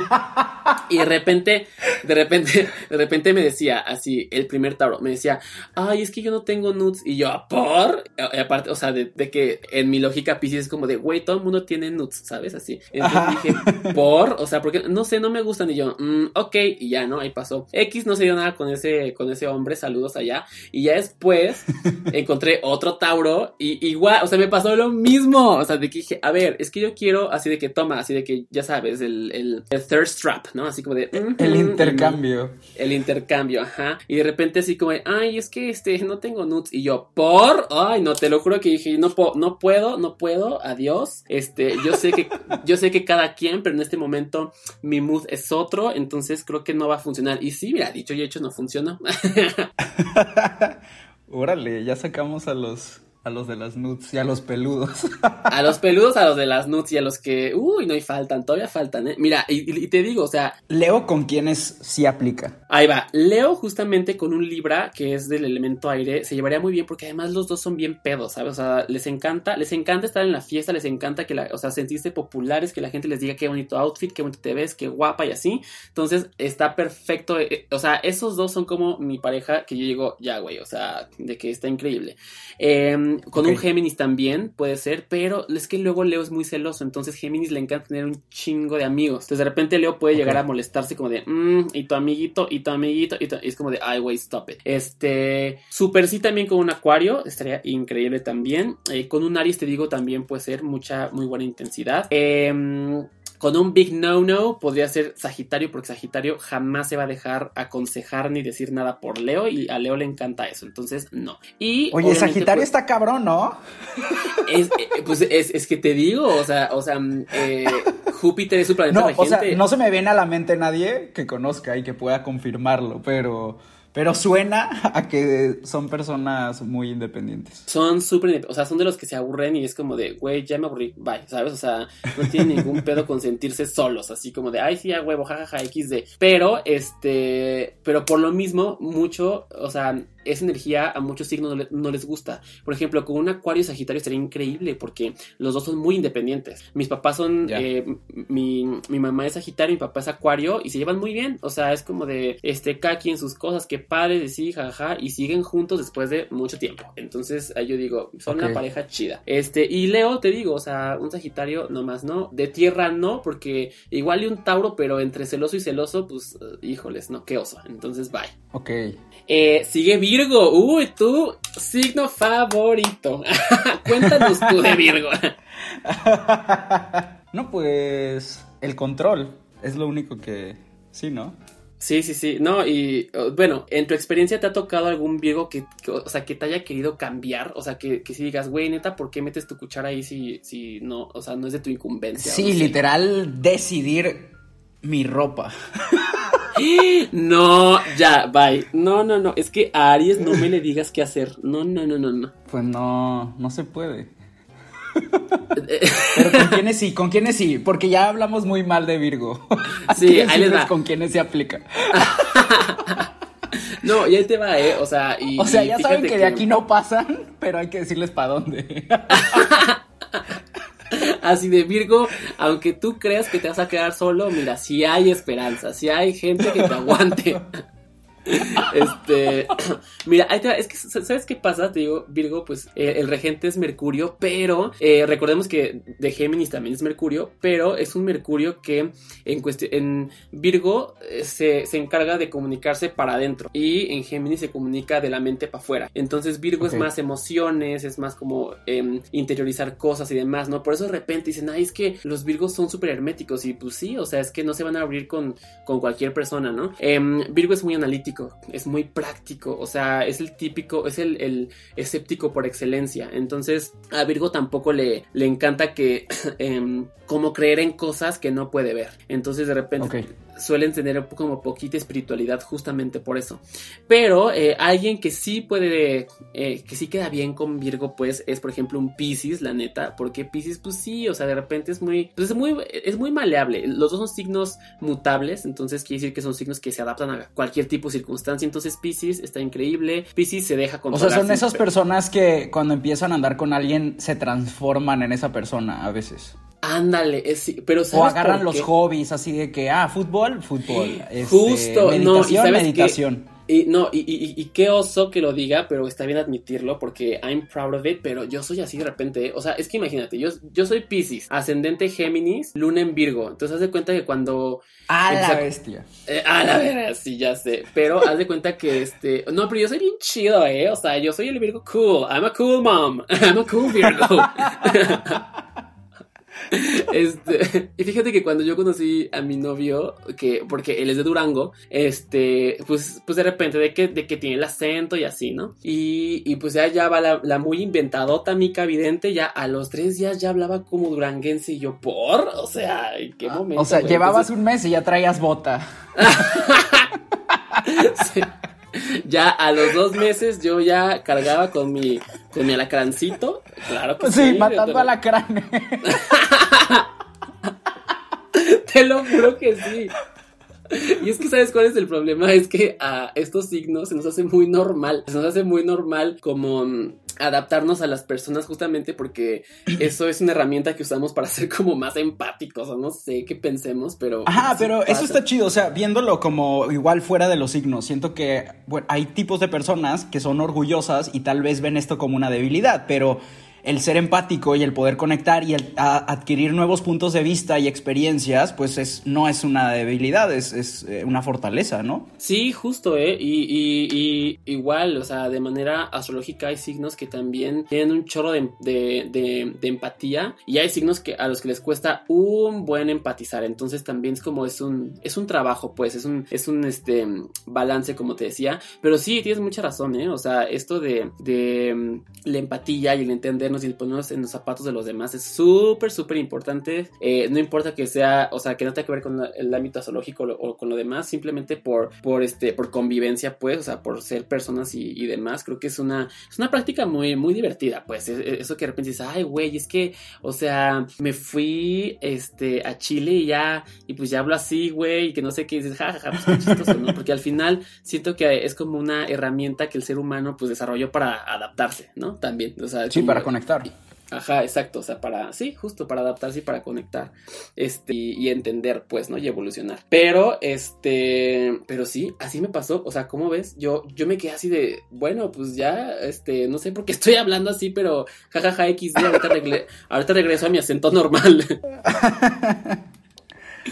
Y de repente, de repente, de repente me decía así, el primer tauro, me decía, ay, es que yo no tengo nudes. Y yo, ¿por? Aparte, o sea, de, de que en mi lógica Pisces es como de, güey, todo el mundo tiene nudes, ¿sabes? Así. Entonces Ajá. dije, ¿por? O sea, porque, no sé, no me gustan. Y yo, mm, ok, y ya, ¿no? Ahí pasó. X no se dio nada con ese, con ese hombre, saludos allá. Y ya después encontré otro Tauro y igual, o sea, me pasó lo mismo. O sea, de que dije, a ver, es que yo quiero así de que toma, así de que ya sabes, el, el, el thirst trap, ¿no? Así como de. El intercambio. El intercambio, ajá. Y de repente así como, de, ay, es que este, no tengo nudes. Y yo, por, ay, no, te lo juro que dije, no, po- no puedo, no puedo, adiós. Este, yo sé que, yo sé que cada quien, pero en este momento mi mood es otro, entonces creo que no va a funcionar. Y sí, mira, dicho y hecho, no funcionó. Órale, ya sacamos a los a los de las nudes y a los peludos. A los peludos, a los de las nudes y a los que, uy, no hay faltan, todavía faltan, ¿eh? Mira, y, y te digo, o sea, Leo con quienes sí aplica. Ahí va. Leo justamente con un Libra que es del elemento aire se llevaría muy bien porque además los dos son bien pedos, ¿sabes? O sea, les encanta, les encanta estar en la fiesta, les encanta que la, o sea, sentirse populares, que la gente les diga qué bonito outfit, qué bonito te ves, qué guapa y así. Entonces, está perfecto. eh, O sea, esos dos son como mi pareja que yo digo, ya, güey, o sea, de que está increíble. Eh, con Ok. un Géminis también puede ser, pero es que luego Leo es muy celoso, entonces Géminis le encanta tener un chingo de amigos. Entonces de repente Leo puede llegar a molestarse como de, "Mm, y tu amiguito, y tu amiguito, y, tu-", y es como de, ay, güey, stop it. Este, super sí también con un Acuario, estaría increíble también. Eh, con un Aries te digo también puede ser mucha, muy buena intensidad. Em, con un big no-no podría ser Sagitario, porque Sagitario jamás se va a dejar aconsejar ni decir nada por Leo, y a Leo le encanta eso, entonces no. Y Oye, Sagitario pues, está cabrón, ¿no? es, eh, pues es, es que te digo, o sea, o sea, eh, Júpiter es su planeta No, o sea, no se me viene a la mente nadie que conozca y que pueda confirmarlo, pero, pero suena a que son personas muy independientes. Son súper, indep- o sea, son de los que se aburren y es como de, güey, ya me aburrí, bye, ¿sabes? O sea, no tienen ningún pedo con sentirse solos, así como de, ay, sí, a huevo, jajaja, XD. Pero, este, pero por lo mismo, mucho, o sea, esa energía a muchos signos no, le- no les gusta. Por ejemplo, con un Acuario y Sagitario sería increíble porque los dos son muy independientes. Mis papás son, eh, mi, mi mamá es Sagitario, mi papá es Acuario y se llevan muy bien. O sea, es como de, este, cada quien sus cosas, que padre, de sí, jajaja, y siguen juntos después de mucho tiempo. Entonces, ahí yo digo, son una pareja chida. Este, y Leo, te digo, o sea, un Sagitario nomás no, de tierra no, porque igual y un Tauro, pero entre celoso y celoso, pues, eh, híjoles, no, qué oso. Entonces, bye. Ok. Eh, sigue Virgo. Uy, tu signo favorito. Cuéntanos tú de Virgo. no, pues el control es lo único que... Sí, ¿no? Sí, sí, sí. No, y uh, bueno, en tu experiencia te ha tocado algún Virgo que, que, o sea, que te haya querido cambiar. O sea, que, que si digas, güey, neta, ¿por qué metes tu cuchara ahí si, si no, o sea, no es de tu incumbencia? Sí, o no sé? literal decidir mi ropa. No, ya, bye. No, no, no. Es que a Aries no me le digas qué hacer. No, no, no, no, no. Pues no, no se puede. Pero con quiénes sí, con quiénes sí, porque ya hablamos muy mal de Virgo. Sí, que ahí les va. con quiénes se aplica. No, y ahí te va, ¿eh? O sea, y. O sea, y ya saben fíjate que de aquí no pasan, pero hay que decirles para dónde. Así de Virgo, aunque tú creas que te vas a quedar solo, mira, si hay esperanza, si hay gente que te aguante. Este, mira, ahí te va, es que, ¿sabes qué pasa? Te digo, Virgo, pues eh, el regente es Mercurio, pero eh, recordemos que de Géminis también es Mercurio, pero es un Mercurio que en, Virgo eh, se, se encarga de comunicarse para adentro y en Géminis se comunica de la mente para afuera. Entonces Virgo es más emociones, es más como em, interiorizar cosas y demás, ¿no? Por eso de repente dicen, ay, es que los Virgos son súper herméticos y pues sí, o sea, es que no se van a abrir con, con cualquier persona, ¿no? Em, Virgo es muy analítico, es muy práctico, o sea, es el típico, es el, el escéptico por excelencia. Entonces, a Virgo tampoco le, le encanta que, em, como creer en cosas que no puede ver. Entonces, de repente. Suelen tener como poquita espiritualidad justamente por eso. Pero eh, alguien que sí puede, eh, que sí queda bien con Virgo, pues es por ejemplo un Pisces, la neta, porque Pisces, pues sí, o sea, de repente es muy, pues es muy, es muy maleable. Los dos son signos mutables, entonces quiere decir que son signos que se adaptan a cualquier tipo de circunstancia. Entonces Pisces está increíble, Pisces se deja O controlar. sea, son esas personas que cuando empiezan a andar con alguien se transforman en esa persona a veces. Ándale, es, pero O ¿sabes agarran por los hobbies así de que, ah, fútbol, fútbol. este, Justo, no, y meditación, sabes meditación. que, y no, y, y- y qué oso que lo diga, pero está bien admitirlo porque I'm proud of it, pero yo soy así de repente, o sea, es que imagínate, yo, yo soy Pisces, ascendente Géminis, luna en Virgo, entonces haz de cuenta que cuando, A la bestia. eh, a la verga, sí, ya sé, pero haz de cuenta que este, no, pero yo soy bien chido, ¿eh? O sea, yo soy el Virgo cool, I'm a cool mom, I'm a cool Virgo. Este, y fíjate que cuando yo conocí a mi novio, que, porque él es de Durango, este, pues, pues de repente de que, de que tiene el acento y así, ¿no? Y, y pues ya, ya va la, la muy inventadota mica vidente, ya a los tres días ya hablaba como duranguense y yo, ¿por? O sea, ¿en qué momento? Ah, O sea, güey? llevabas Entonces- un mes y ya traías bota. Sí. Ya a los dos meses yo ya cargaba con mi, con mi alacrancito, claro que sí. Sí, matando a la crane. Te lo juro que sí. Y es que, ¿sabes cuál es el problema? Es que a estos signos se nos hace muy normal. Se nos hace muy normal como mm, adaptarnos a las personas justamente porque eso es una herramienta que usamos para ser como más empáticos o no sé qué pensemos, pero... Ajá, pero pasa. eso está chido, o sea, viéndolo como igual fuera de los signos, siento que bueno, hay tipos de personas que son orgullosas y tal vez ven esto como una debilidad, pero el ser empático y el poder conectar y el a- adquirir nuevos puntos de vista y experiencias, pues es, no es una debilidad, es, es, eh, una fortaleza, ¿no? Sí, justo, ¿eh? Y, y- y igual, o sea, de manera astrológica hay signos que también tienen un chorro de, de- de- de empatía y hay signos que a los que les cuesta un buen empatizar. Entonces también es como es un, es un trabajo, pues, es un, es un este balance, como te decía. Pero sí, tienes mucha razón, ¿eh? O sea, esto de, de mm, la empatía y el entender entendernos y ponernos en los zapatos de los demás es súper, súper importante. Eh, no importa que sea, o sea, que no tenga que ver con el ámbito zoológico o con lo demás, simplemente por, por, este, por convivencia, pues, o sea, por ser personas y, y demás. Creo que es una, es una práctica muy, muy divertida, pues. Es- es- Eso que de repente dices, ay, güey, es que, o sea, me fui este, a Chile y ya, y pues ya hablo así, güey, y que no sé qué, y dices, jajaja, pues qué chistoso, ¿no? Porque al final siento que es como una herramienta que el ser humano, pues, desarrolló para adaptarse, ¿no? También, o sea, Sí, como- para conectar. Ajá, exacto, o sea, para, sí, justo para adaptarse y para conectar, este, y, y entender, pues, ¿no? Y evolucionar. Pero, este, pero sí, así me pasó, o sea, ¿cómo ves? Yo, yo me quedé así de, bueno, pues ya, este, no sé por qué estoy hablando así, pero jajaja XD, ahorita, regle- ahorita regreso a mi acento normal.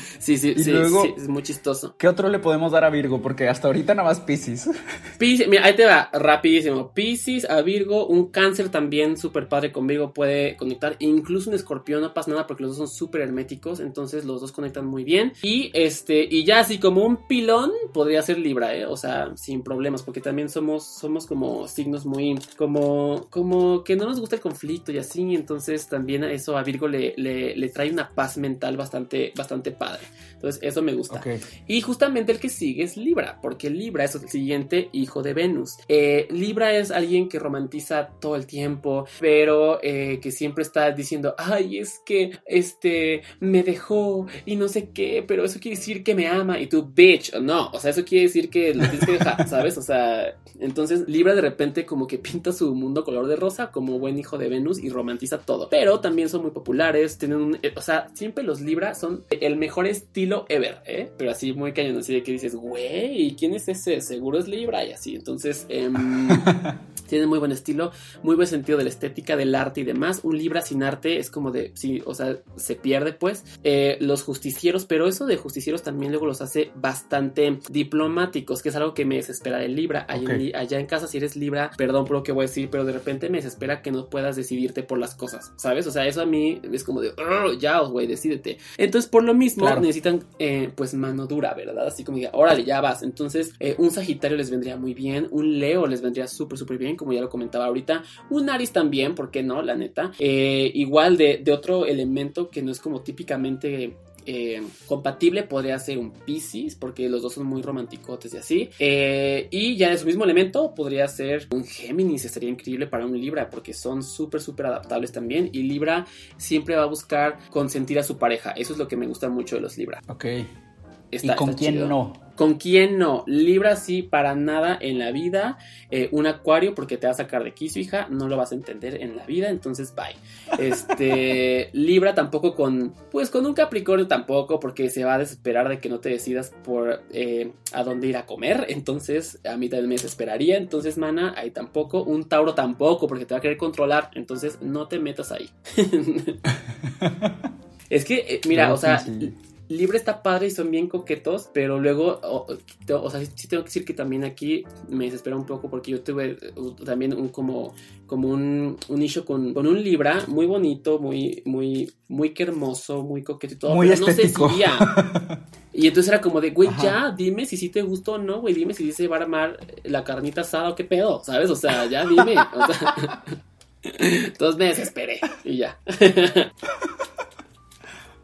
sí, sí, Y sí, luego- sí, es muy chistoso. ¿Qué otro le podemos dar a Virgo? Porque hasta ahorita nada más Pisces. Piscis, mira, ahí te va, rapidísimo. Piscis a Virgo, un cáncer también súper padre con Virgo puede conectar. Incluso un escorpión no pasa nada porque los dos son súper herméticos, entonces los dos conectan muy bien. Y este, y ya así como un pilón podría ser Libra, ¿eh? O sea, sin problemas, porque también somos, somos como signos muy, como, como que no nos gusta el conflicto y así, entonces también a eso a Virgo le, le, le trae una paz mental bastante, bastante padre. Entonces, eso me gusta. Y justamente el que sigue es Libra, porque Libra es el siguiente hijo de Venus. Eh, Libra es alguien que romantiza todo el tiempo, pero eh, que siempre está diciendo, ay, es que este me dejó y no sé qué, pero eso quiere decir que me ama y tú, bitch, no, o sea, eso quiere decir que lo tienes que dejar, ¿sabes? O sea, entonces Libra de repente como que pinta su mundo color de rosa como buen hijo de Venus y romantiza todo, pero también son muy populares, tienen un, eh, o sea, siempre los Libra son el mejor estilo ever, ¿eh? Pero así muy cañón, así de que dices, güey, ¿quién es ese? Seguro es Libra y así, entonces... em, tienen muy buen estilo, muy buen sentido de la estética, del arte y demás. Un Libra sin arte es como de, sí, o sea, se pierde pues. Eh, los justicieros, pero eso de justicieros también luego los hace bastante diplomáticos, que es algo que me desespera de Libra. Allá, en, Li- allá en casa, si eres Libra, perdón por lo que voy a decir, pero de repente me desespera que no puedas decidirte por las cosas, ¿sabes? O sea, eso a mí es como de, "Ugh, ya, güey, decídete. Entonces, por lo mismo, Claro. necesitan, eh, pues, mano dura, ¿verdad? Así como diga, órale, ya vas. Entonces, eh, un Sagitario les vendría muy bien, un Leo les vendría súper, súper bien, como ya lo comentaba ahorita. Un Aries también, ¿por qué no? La neta. Eh, igual de, de otro elemento que no es como típicamente eh, compatible podría ser un Pisces, porque los dos son muy romanticotes y así. Eh, y ya de su mismo elemento podría ser un Géminis, estaría increíble para un Libra, porque son súper, súper adaptables también. Y Libra siempre va a buscar consentir a su pareja. Eso es lo que me gusta mucho de los Libra. Ok. Está- ¿Y con está quién chido. no? ¿Con quién no? Libra sí, para nada en la vida. Eh, un acuario porque te va a sacar de quicio, hija. No lo vas a entender en la vida, entonces bye. Este, Libra tampoco con, pues con un Capricornio tampoco porque se va a desesperar de que no te decidas por eh, a dónde ir a comer. Entonces a mí también me desesperaría. Entonces, mana, ahí tampoco. Un Tauro tampoco porque te va a querer controlar. Entonces no te metas ahí. es que, eh, mira, Claro o sea... sí. Libre está padre y son bien coquetos, pero luego, o, sea, sí, sí tengo que decir que también aquí me desespera un poco porque yo tuve también un como, como un, un issue con, con un Libra muy bonito, muy, muy, muy que hermoso, muy coqueto y todo, Muy pero estético. no se decidía. Y entonces era como de, güey, ya, dime si sí te gustó o no, güey, dime si se va a armar la carnita asada o qué pedo, ¿sabes? O sea, ya dime. O sea, entonces me desesperé y ya.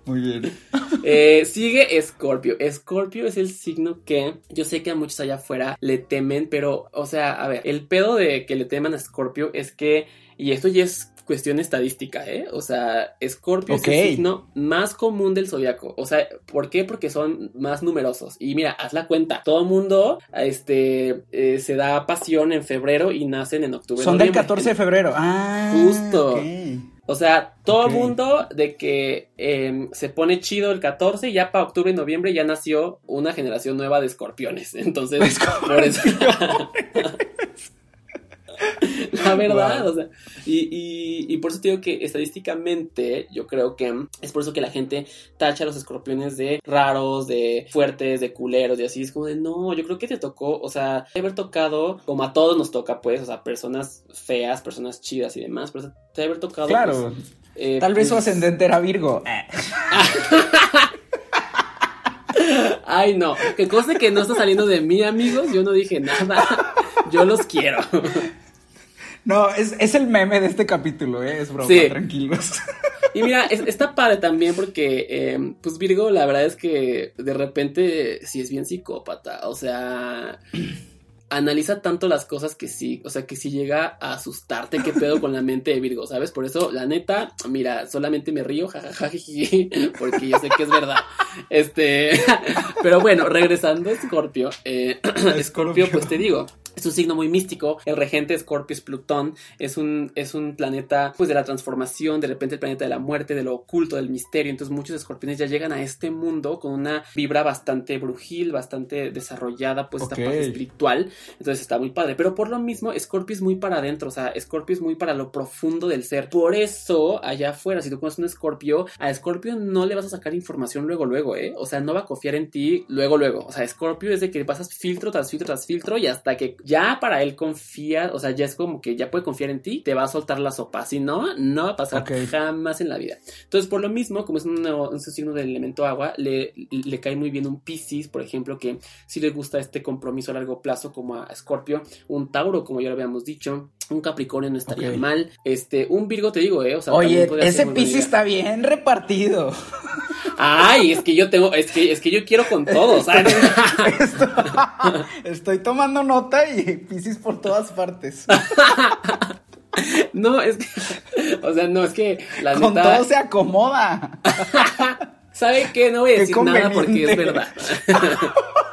Muy bien. Eh, sigue Scorpio. Scorpio es el signo que yo sé que a muchos allá afuera le temen, pero, o sea, a ver, el pedo de que le teman a Scorpio es que, y esto ya es cuestión estadística, ¿eh? O sea, Scorpio es el signo más común del zodiaco. O sea, ¿por qué? Porque son más numerosos. Y mira, haz la cuenta. Todo mundo, este, eh, se da pasión en febrero y nacen en octubre. Son del noviembre. 14 de febrero. Ah, Justo. ok. O sea, todo Ok. el mundo de que em, se pone chido el 14 y ya para octubre y noviembre ya nació una generación nueva de escorpiones. Entonces, por eso. La verdad, Wow. o sea, y, y- y por eso te digo que estadísticamente yo creo que es por eso que la gente tacha a los escorpiones de raros, de fuertes, de culeros y así. Es como de, no, yo creo que te tocó, o sea, de haber tocado, como a todos nos toca, pues, o sea, personas feas, personas chidas y demás, pero te haber tocado. Claro. pues, eh, Tal vez su pues, ascendente era Virgo. Eh. Ay, no, que cosa que no está saliendo de mí, amigos. Yo no dije nada. Yo los quiero. No, es, es el meme de este capítulo, ¿eh? es broma, Sí. tranquilos. Y mira, es- está padre también porque, eh, pues Virgo, la verdad es que de repente sí es bien psicópata. O sea, analiza tanto las cosas que sí, o sea, que sí llega a asustarte qué pedo con la mente de Virgo, ¿sabes? Por eso, la neta, mira, solamente me río, jajaja, porque yo sé que es verdad. Este, pero bueno, regresando a Scorpio, eh, Scorpio, pues te digo, es un signo muy místico. El regente Scorpio es Plutón. Es un, es un planeta pues de la transformación, de repente el planeta de la muerte, de lo oculto, del misterio. Entonces muchos escorpiones ya llegan a este mundo con una vibra bastante brujil, bastante desarrollada, pues esta parte espiritual. Entonces está muy padre. Pero por lo mismo, Scorpio es muy para adentro. O sea, Scorpio es muy para lo profundo del ser. Por eso, allá afuera, si tú conoces un Scorpio, a Scorpio no le vas a sacar información luego, luego, ¿eh? O sea, no va a confiar en ti luego, luego. O sea, Scorpio es de que pasas filtro tras filtro tras filtro y hasta que ya para él confía, o sea, ya es como que ya puede confiar en ti, te va a soltar la sopa. Si no, no va a pasar jamás en la vida. Entonces, por lo mismo, como es un, un signo del elemento agua, le, le cae muy bien un Piscis, por ejemplo, que sí le gusta este compromiso a largo plazo, como a Scorpio, un Tauro, como ya lo habíamos dicho, un Capricornio no estaría mal, este, un Virgo, te digo, ¿eh? O sea, Oye, ese Piscis está bien repartido. Ay, es que yo tengo, es que, es que yo quiero con todos. ¿sabes? Estoy tomando nota y Piscis por todas partes. no, es que, o sea, no, es que la Con neta, todo se acomoda. ¿sabe qué? No voy a Qué decir nada porque es verdad.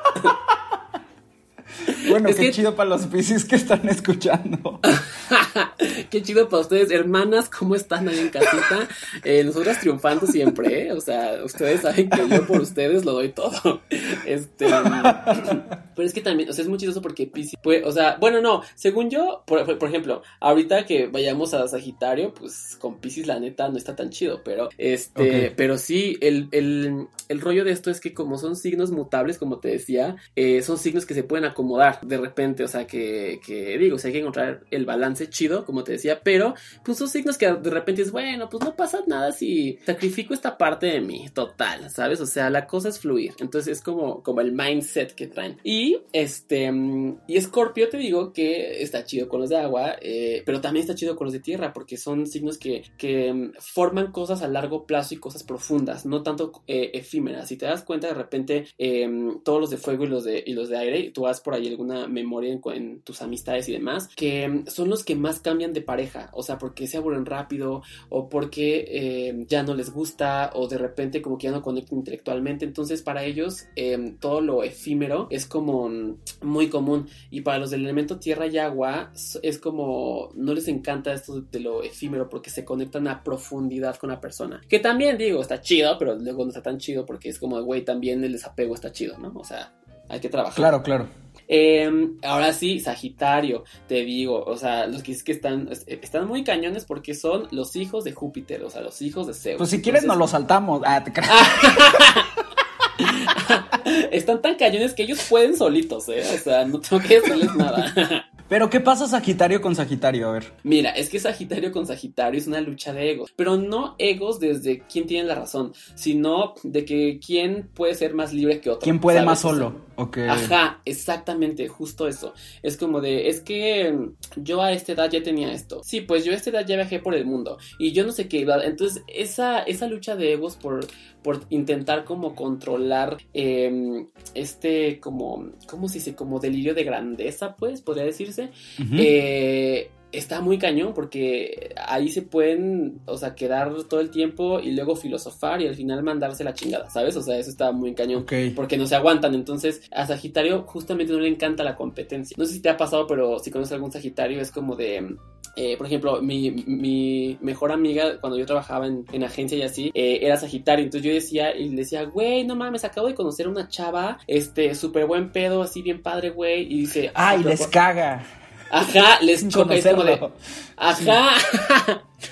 Bueno, Es qué que- chido para los Piscis que están escuchando. Qué chido para ustedes, hermanas, ¿cómo están ahí en casita? Eh, nosotras triunfando siempre, ¿eh? O sea, ustedes saben que yo por ustedes lo doy todo. Este. Pero es que también, o sea, es muy chistoso porque Piscis, pues, o sea, bueno, no, según yo, por, por ejemplo, ahorita que vayamos a Sagitario, pues con Piscis la neta no está tan chido, pero este, pero sí, el, el, el rollo de esto es que como son signos mutables, como te decía, eh, son signos que se pueden acomodar de repente, o sea, que, que digo, o sea, hay que encontrar el balance chido, como te decía, pero pues son signos que de repente es, bueno, pues no pasa nada si sacrifico esta parte de mí, total, ¿sabes? O sea, la cosa es fluir, entonces es como, como el mindset que traen. Y este, y Scorpio te digo que está chido con los de agua, eh, pero también está chido con los de tierra, porque son signos que, que mm, forman cosas a largo plazo y cosas profundas, no tanto eh, efímeras. Si te das cuenta, de repente, eh, todos los de fuego y los de, y los de aire, tú has por ahí alguna memoria en, tus amistades y demás, que mm, son los que más cambian de pareja, o sea, porque se aburren rápido, o porque eh, ya no les gusta, o de repente como que ya no conectan intelectualmente. Entonces, para ellos, eh, todo lo efímero es como mm, muy común. Y para los del elemento tierra y agua, es como no les encanta esto de lo efímero porque se conectan a profundidad con la persona. Que también digo, está chido, pero luego no está tan chido porque es como, güey, también el desapego está chido, ¿no? O sea, hay que trabajar. Claro, claro. Eh, ahora sí, Sagitario, te digo, o sea, los que que están, es- están muy cañones porque son los hijos de Júpiter, o sea, los hijos de Zeus. Pues si quieres nos Entonces, lo saltamos. Ah, te. Están tan cañones que ellos pueden solitos, ¿eh? O sea, no tengo que decirles nada. Pero ¿qué pasa Sagitario con Sagitario? A ver. Mira, es que Sagitario con Sagitario es una lucha de egos, pero no egos desde quién tiene la razón, sino de que quién puede ser más libre que otro. ¿Quién puede ¿sabes? más solo? Ajá, exactamente, justo eso. Es como de, es que yo a esta edad ya tenía esto. Sí, pues yo a esta edad ya viajé por el mundo y yo no sé qué. Entonces, esa, esa lucha de egos por, por intentar como controlar eh, este como, ¿cómo se dice? Como delirio de grandeza, pues, podría decirse. Eh, está muy cañón porque ahí se pueden, o sea, quedar todo el tiempo y luego filosofar y al final mandarse la chingada, ¿sabes? O sea, eso está muy cañón. Porque no se aguantan, entonces a Sagitario justamente no le encanta la competencia. No sé si te ha pasado, pero si conoces algún Sagitario es como de, eh, por ejemplo, mi, mi mejor amiga cuando yo trabajaba en, en agencia y así, eh, era Sagitario, entonces yo decía, y le decía, güey, no mames, acabo de conocer a una chava, este, súper buen pedo, así bien padre, güey, y dice, Ay, "Ah, pero les por- caga. Ajá, les Sin choca, es como de, ajá.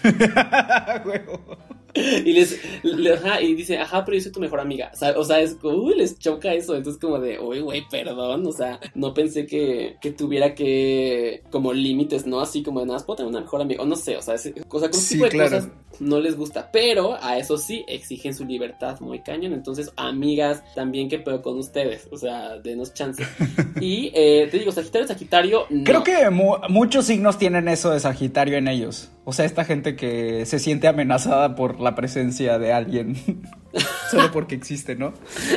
Y les, le- ajá, y dice, ajá, pero yo soy tu mejor amiga. O sea, o sea, es como, uy, les choca eso. Entonces, como de, uy, güey, perdón. O sea, no pensé que, que tuviera que, como límites, ¿no? Así como de nada, puedo tener una mejor amiga. O no sé, o sea, ese- o sea, ese Sí, tipo de claro. cosas no les gusta. Pero a eso sí, exigen su libertad muy cañón. Entonces, amigas, también que pedo con ustedes. O sea, denos chance. Y eh, te digo, Sagitario, Sagitario, no. Creo que mu- muchos signos tienen eso de Sagitario en ellos. O sea, esta gente que se siente amenazada por la presencia de alguien. Solo porque existe, ¿no?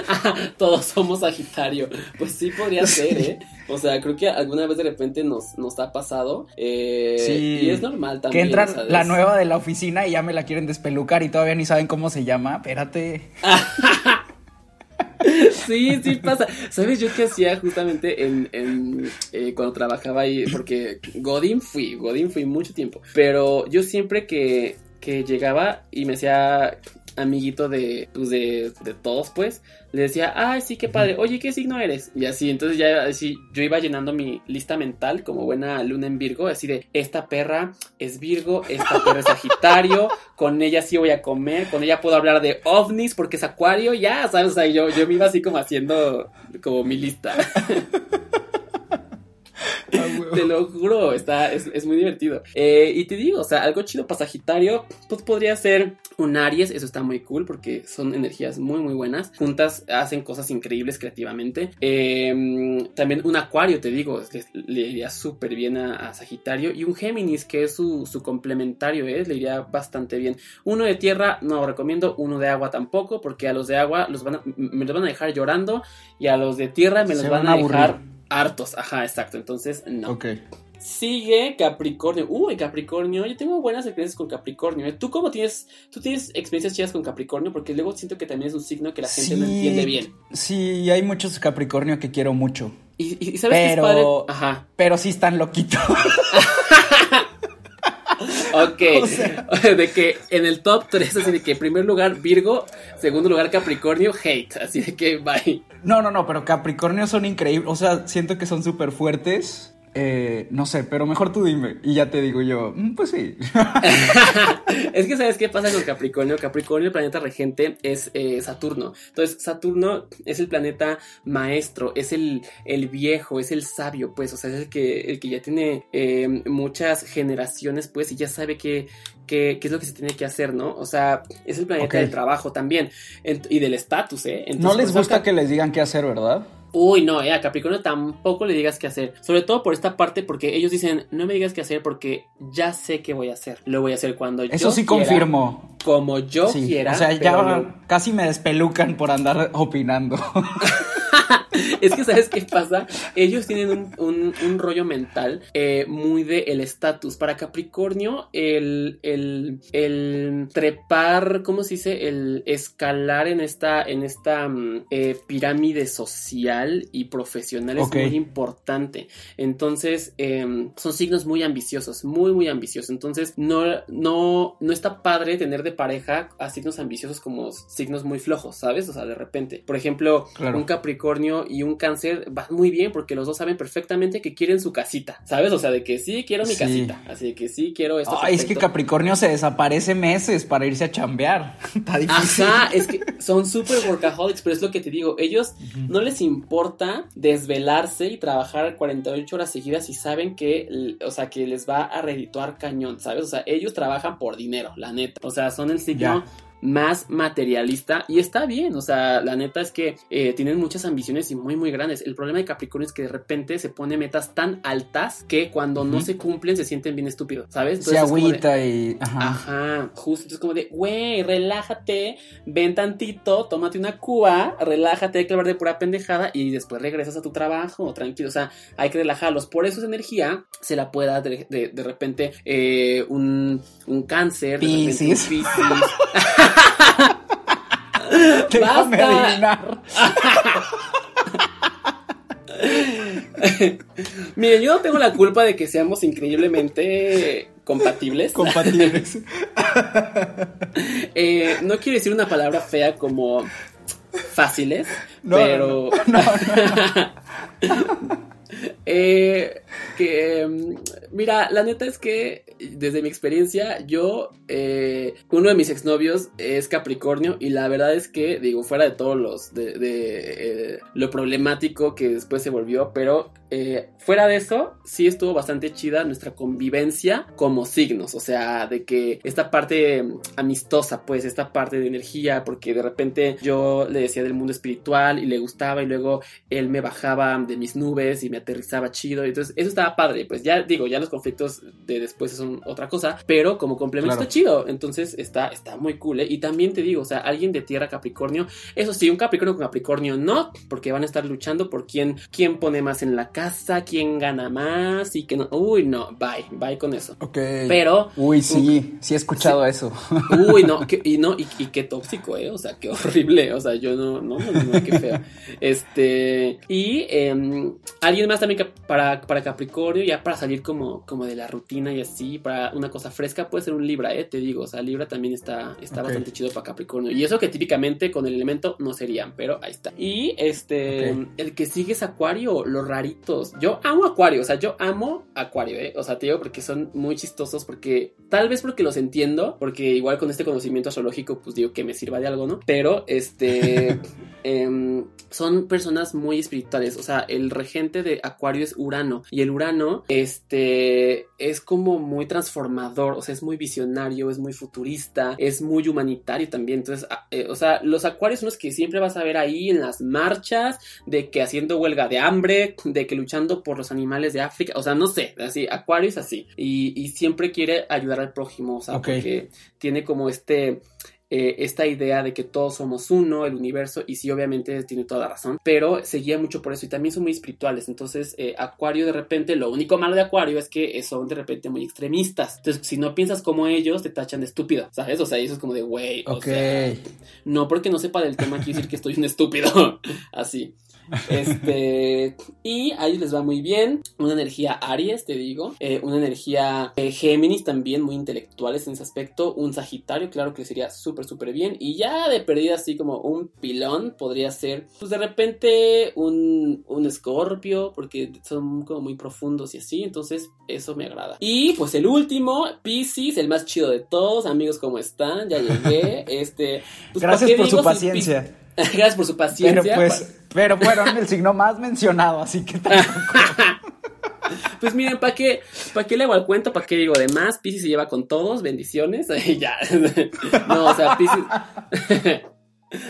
Todos somos Sagitario. Pues sí podría ser, ¿eh? O sea, creo que alguna vez de repente nos, nos ha pasado. eh, Sí. Y es normal también. Que entra ¿sabes? la nueva de la oficina y ya me la quieren despelucar y todavía ni saben cómo se llama. Espérate. Sí, sí pasa. ¿Sabes yo qué hacía justamente en, en, eh, cuando trabajaba ahí? Porque Godín fui, Godín fui mucho tiempo. Pero yo siempre que, que llegaba y me hacía amiguito de, pues de, de todos, pues, le decía, ay, sí, qué padre, oye, ¿qué signo eres? Y así, entonces ya así, yo iba llenando mi lista mental como buena luna en Virgo, así de, esta perra es Virgo, esta perra es Sagitario, con ella sí voy a comer, con ella puedo hablar de ovnis porque es Acuario, ya, ¿sabes? O sea, yo, yo me iba así como haciendo como mi lista. Te lo juro, está, es, es muy divertido. Eh, y te digo, o sea, algo chido para Sagitario, pues podría ser un Aries, eso está muy cool porque son energías muy, muy buenas. Juntas hacen cosas increíbles creativamente. Eh, también un Acuario, te digo, le, le iría súper bien a, a Sagitario. Y un Géminis, que es su, su complementario, ¿eh? le iría bastante bien. Uno de tierra no lo recomiendo, uno de agua tampoco, porque a los de agua los van a- me los van a dejar llorando y a los de tierra me los van, van a a dejar hartos. Ajá, exacto. Entonces, no. Ok. Sigue Capricornio. Uy, Capricornio. Yo tengo buenas experiencias con Capricornio. ¿eh? ¿Tú cómo tienes? ¿Tú tienes experiencias chidas con Capricornio? Porque luego siento que también es un signo que la gente no entiende bien. Sí, hay muchos Capricornio que quiero mucho. Y, sabes qué es padre. Ajá. Pero sí están loquitos. Ok. O sea- De que en el top 3, así de que en primer lugar Virgo, segundo lugar Capricornio, hate. Así de que bye. No, no, no, pero Capricornio son increíbles. O sea, siento que son súper fuertes. Eh, no sé, pero mejor tú dime. Y ya te digo yo, "Mm, pues sí. es que sabes qué pasa con Capricornio. Capricornio, el planeta regente, es eh, Saturno. Entonces, Saturno es el planeta maestro, es el, el viejo, es el sabio, pues. O sea, es el que, el que ya tiene eh, muchas generaciones, pues, y ya sabe qué qué- qué es lo que se tiene que hacer, ¿no? O sea, es el planeta del trabajo también. Y del estatus, ¿eh? Entonces, no les gusta que les digan qué hacer, ¿verdad? Uy, no, eh, a Capricornio tampoco le digas qué hacer. Sobre todo por esta parte, porque ellos dicen, no me digas qué hacer porque ya sé qué voy a hacer. Lo voy a hacer cuando yo Eso sí quiera, como Como yo Sí, quiera. O sea, ya casi me despelucan por andar opinando. Es que, ¿sabes qué pasa? Ellos tienen un, un- un rollo mental eh, muy de el estatus. Para Capricornio, el, el, el trepar, ¿cómo se dice? El escalar en esta, en esta mm, eh, pirámide social y profesional es muy importante. Entonces, eh, son signos muy ambiciosos, muy, muy ambiciosos. Entonces, no, no, no está padre tener de pareja a signos ambiciosos como signos muy flojos, ¿sabes? O sea, de repente. Por ejemplo, Claro. un Capricornio y un Cáncer van muy bien porque los dos saben perfectamente que quieren su casita, ¿sabes? O sea, de que sí quiero mi Sí. casita, así de que sí quiero esto. Ay, es que. Capricornio se desaparece meses para irse a chambear. Está difícil. Ajá, es que son súper workaholics, pero es lo que te digo, ellos no les importa desvelarse y trabajar 48 horas seguidas y saben que, o sea, que les va a redituar cañón, ¿sabes? O sea, ellos trabajan por dinero, la neta. O sea, son el signo Ya. Más materialista y está bien, o sea, la neta es que eh, tienen muchas ambiciones y muy muy grandes. El problema de Capricornio es que de repente se pone metas tan altas que cuando no se cumplen se sienten bien estúpidos, ¿sabes? se es de- agüita y. Ajá. Ajá, justo, entonces como de, güey, relájate, ven tantito, tómate una cuba, relájate, hay que hablar de pura pendejada y después regresas a tu trabajo, tranquilo, o sea, hay que relajarlos. Por eso esa energía se la puede dar de, de- de repente eh, un, un cáncer, de repente un. Déjame basta. adivinar. Miren, yo no tengo la culpa de que seamos increíblemente compatibles. Compatibles. Eh, no quiero decir una palabra fea como fáciles, No, pero no, no, Eh, que mm, Mira, la neta es que desde mi experiencia, yo, eh, uno de mis exnovios es Capricornio y la verdad es que, digo, fuera de todos los, de, eh, lo problemático que después se volvió, pero eh, fuera de eso, sí estuvo bastante chida nuestra convivencia como signos, o sea, de que esta parte amistosa, pues, esta parte de energía, porque de repente yo le decía del mundo espiritual y le gustaba y luego él me bajaba de mis nubes y me aterrizaba chido, entonces eso estaba padre, pues ya digo, ya los conflictos de después son otra cosa, pero como complemento está chido, entonces está, está muy cool, ¿eh? y también te digo, o sea, alguien de tierra Capricornio, eso sí, un Capricornio con Capricornio no, porque van a estar luchando por quién, quién pone más en la casa, quién gana más y que no. Uy, no, bye, bye con eso. Ok. Pero. Uy, sí, sí he escuchado eso. Uy, no, y no, y, qué tóxico, ¿eh? O sea, qué horrible. O sea, yo no, no, no, no qué feo. Este. Y em, alguien más también para, para Capricornio, ya para salir como, como de la rutina y así, para una cosa fresca, puede ser un Libra, ¿eh? Te digo, o sea, Libra también está, está bastante chido para Capricornio. Y eso que típicamente con el elemento no serían, pero ahí está. Y este, el que sigue es Acuario, lo rarito yo amo Acuario, o sea, yo amo Acuario, ¿eh? O sea, te digo porque son muy chistosos, porque tal vez porque los entiendo, porque igual con este conocimiento astrológico, pues digo que me sirva de algo, ¿no? Pero, este, em, son personas muy espirituales, o sea, el regente de Acuario es Urano, y el Urano, este, es como muy transformador, o sea, es muy visionario, es muy futurista, es muy humanitario también, entonces, eh, o sea, los Acuarios son los que siempre vas a ver ahí en las marchas, de que haciendo huelga de hambre, de que luchando por los animales de África, o sea, no sé, así, Acuario es así, y, siempre quiere ayudar al prójimo, o sea, porque tiene como este... Eh, esta idea de que todos somos uno, el universo, y sí, obviamente tiene toda la razón, pero seguía mucho por eso y también son muy espirituales. Entonces, eh, Acuario de repente, lo único malo de Acuario es que son de repente muy extremistas. Entonces, si no piensas como ellos, te tachan de estúpido, ¿sabes? O sea, eso es como de, güey, ok. no porque no sepa del tema quiere decir que estoy un estúpido, así. Este, y ahí les va muy bien. Una energía Aries, te digo. Eh, una energía eh, Géminis también, muy intelectuales en ese aspecto. Un Sagitario, claro que sería súper, súper bien. Y ya de perdida, así como un pilón, podría ser, pues de repente, un, un Escorpio, porque son como muy profundos y así. Entonces, eso me agrada. Y pues el último, Pisces, el más chido de todos. Amigos, ¿cómo están? Ya llegué. Este, pues, Gracias por su paciencia. Gracias por su paciencia. Pero pues, pero fueron el signo más mencionado, así que Pues miren, ¿para qué, ¿para qué le hago al cuento? ¿Para qué digo de más? Pisces se lleva con todos, bendiciones. ya. No, o sea, Pisces.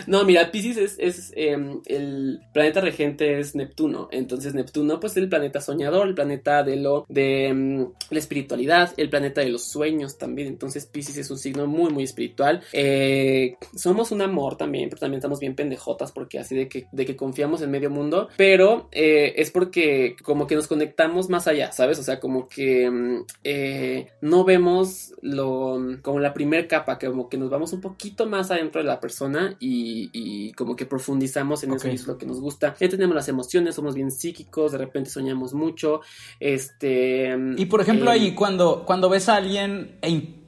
No, mira, Pisces es, em, el planeta regente es Neptuno. Entonces, Neptuno, pues es el planeta soñador, el planeta de lo de em, la espiritualidad, el planeta de los sueños también. Entonces, Pisces es un signo muy, muy espiritual. Eh, somos un amor también, pero también estamos bien pendejotas porque así de que, de que confiamos en medio mundo. Pero eh, es porque como que nos conectamos más allá, ¿sabes? O sea, como que em, eh, no vemos lo como la primera capa, como que nos vamos un poquito más adentro de la persona y y, como que profundizamos en eso y es lo que nos gusta. Ya tenemos las emociones, somos bien psíquicos, de repente soñamos mucho. Este. Y por ejemplo, ahí em, cuando, cuando ves a alguien. E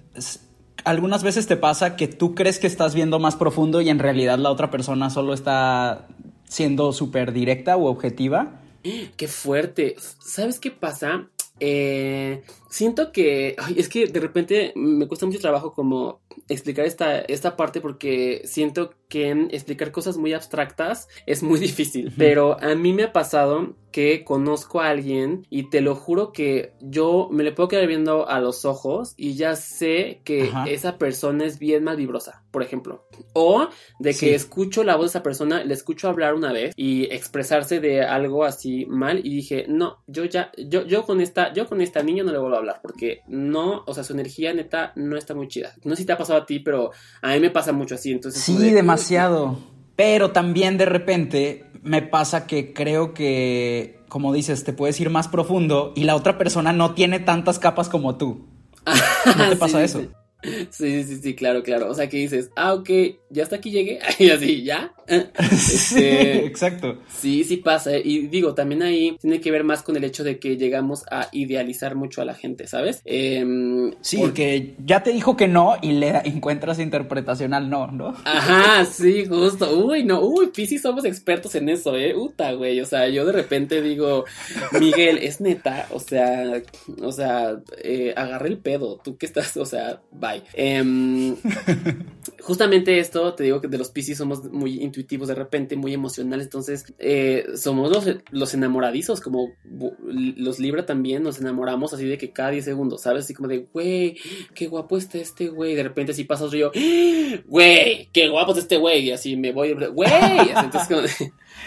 algunas veces te pasa que tú crees que estás viendo más profundo y en realidad la otra persona solo está siendo súper directa o objetiva. Qué fuerte. ¿Sabes qué pasa? Eh, siento que es que de repente me cuesta mucho trabajo como explicar esta, esta parte porque siento que explicar cosas muy abstractas es muy difícil, pero a mí me ha pasado que conozco a alguien y te lo juro que yo me le puedo quedar viendo a los ojos y ya sé que esa persona es bien mal vibrosa, por ejemplo. O de que escucho la voz de esa persona, le escucho hablar una vez y expresarse de algo así mal y dije, no, yo ya, yo, yo con esta, yo con esta niña no le vuelvo a hablar porque no, o sea, su energía neta no está muy chida. No sé si te ha pasado a ti, pero a mí me pasa mucho así, entonces... Sí, demasiado. Pero también de repente me pasa que creo que, como dices, te puedes ir más profundo y la otra persona no tiene tantas capas como tú. ¿No te pasa eso? Sí, sí, sí, claro, claro. O sea, que dices, ah, ok, ya hasta aquí llegué. Y así, ¿ya? sí, Este, exacto. Sí, sí pasa. Y digo, también ahí tiene que ver más con el hecho de que llegamos a idealizar mucho a la gente, ¿sabes? Em, Sí, porque- ya te dijo que no y le encuentras interpretación al no, ¿no? Ajá, sí, justo. Uy, no, uy, Piscis somos expertos en eso, ¿eh? Uta, güey. O sea, yo de repente digo, Miguel, es neta. O sea, o sea, eh, agarré el pedo. Tú que estás, o sea, bye. Em, justamente esto, te digo que de los Piscis somos muy intuitivos de repente, muy emocionales. Entonces, eh, somos los, los enamoradizos, como los Libra también nos enamoramos así de que cada 10 segundos, ¿sabes? Así como de, güey, qué guapo está este güey. De repente, si pasa otro yo, güey, qué guapo está este güey. Y así me voy, güey.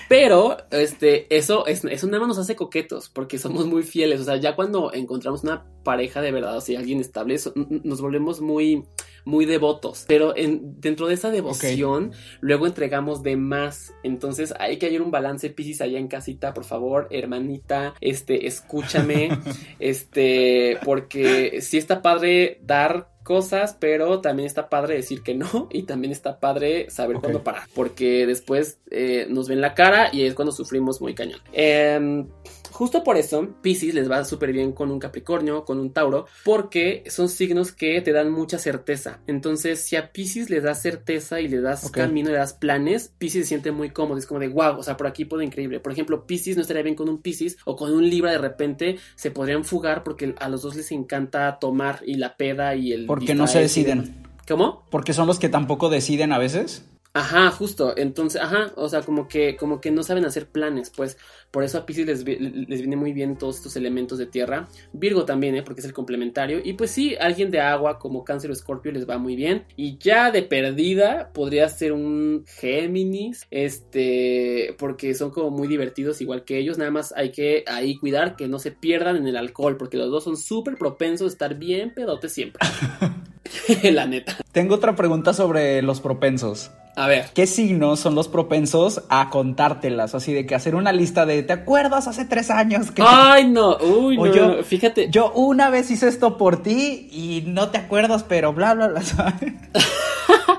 Pero, este, eso, es, eso nada más nos hace coquetos, porque somos muy fieles. O sea, ya cuando encontramos una pareja de verdad, o sea, alguien estable, nos volvemos muy, muy devotos. Pero en, dentro de esa devoción, luego entregamos de más. Entonces, hay que hallar un balance, Piscis, allá en casita, por favor, hermanita, este, escúchame, este, porque sí está padre dar cosas, pero también está padre decir que no y también está padre saber cuándo parar, porque después eh, nos ven la cara y es cuando sufrimos muy cañón. Em, justo por eso, Pisces les va súper bien con un Capricornio, con un Tauro, porque son signos que te dan mucha certeza. Entonces, si a Pisces le das certeza y le das Ok. camino, le das planes, Pisces se siente muy cómodo, es como de wow, o sea, por aquí puedo increíble. Por ejemplo, Pisces no estaría bien con un Pisces o con un Libra de repente se podrían fugar porque a los dos les encanta tomar y la peda y el Porque no se deciden. ¿Cómo? Porque son los que tampoco deciden a veces. Ajá, justo. Entonces, ajá, o sea, como que, como que no saben hacer planes, pues. Por eso a Pisces les, les viene muy bien todos estos elementos de tierra. Virgo también, ¿eh? Porque es el complementario. Y pues sí, alguien de agua como Cáncer o Escorpio les va muy bien. Y ya de perdida podría ser un Géminis, este, porque son como muy divertidos igual que ellos. Nada más hay que ahí cuidar que no se pierdan en el alcohol, porque los dos son súper propensos a estar bien pedotes siempre. La neta. Tengo otra pregunta sobre los propensos. A ver. ¿Qué signos son los propensos a contártelas? Así de que hacer una lista de, ¿te acuerdas hace tres años que... Ay, no, uy, no, yo- no, fíjate. Yo una vez hice esto por ti y no te acuerdas, pero bla, bla, bla, ¿sabes?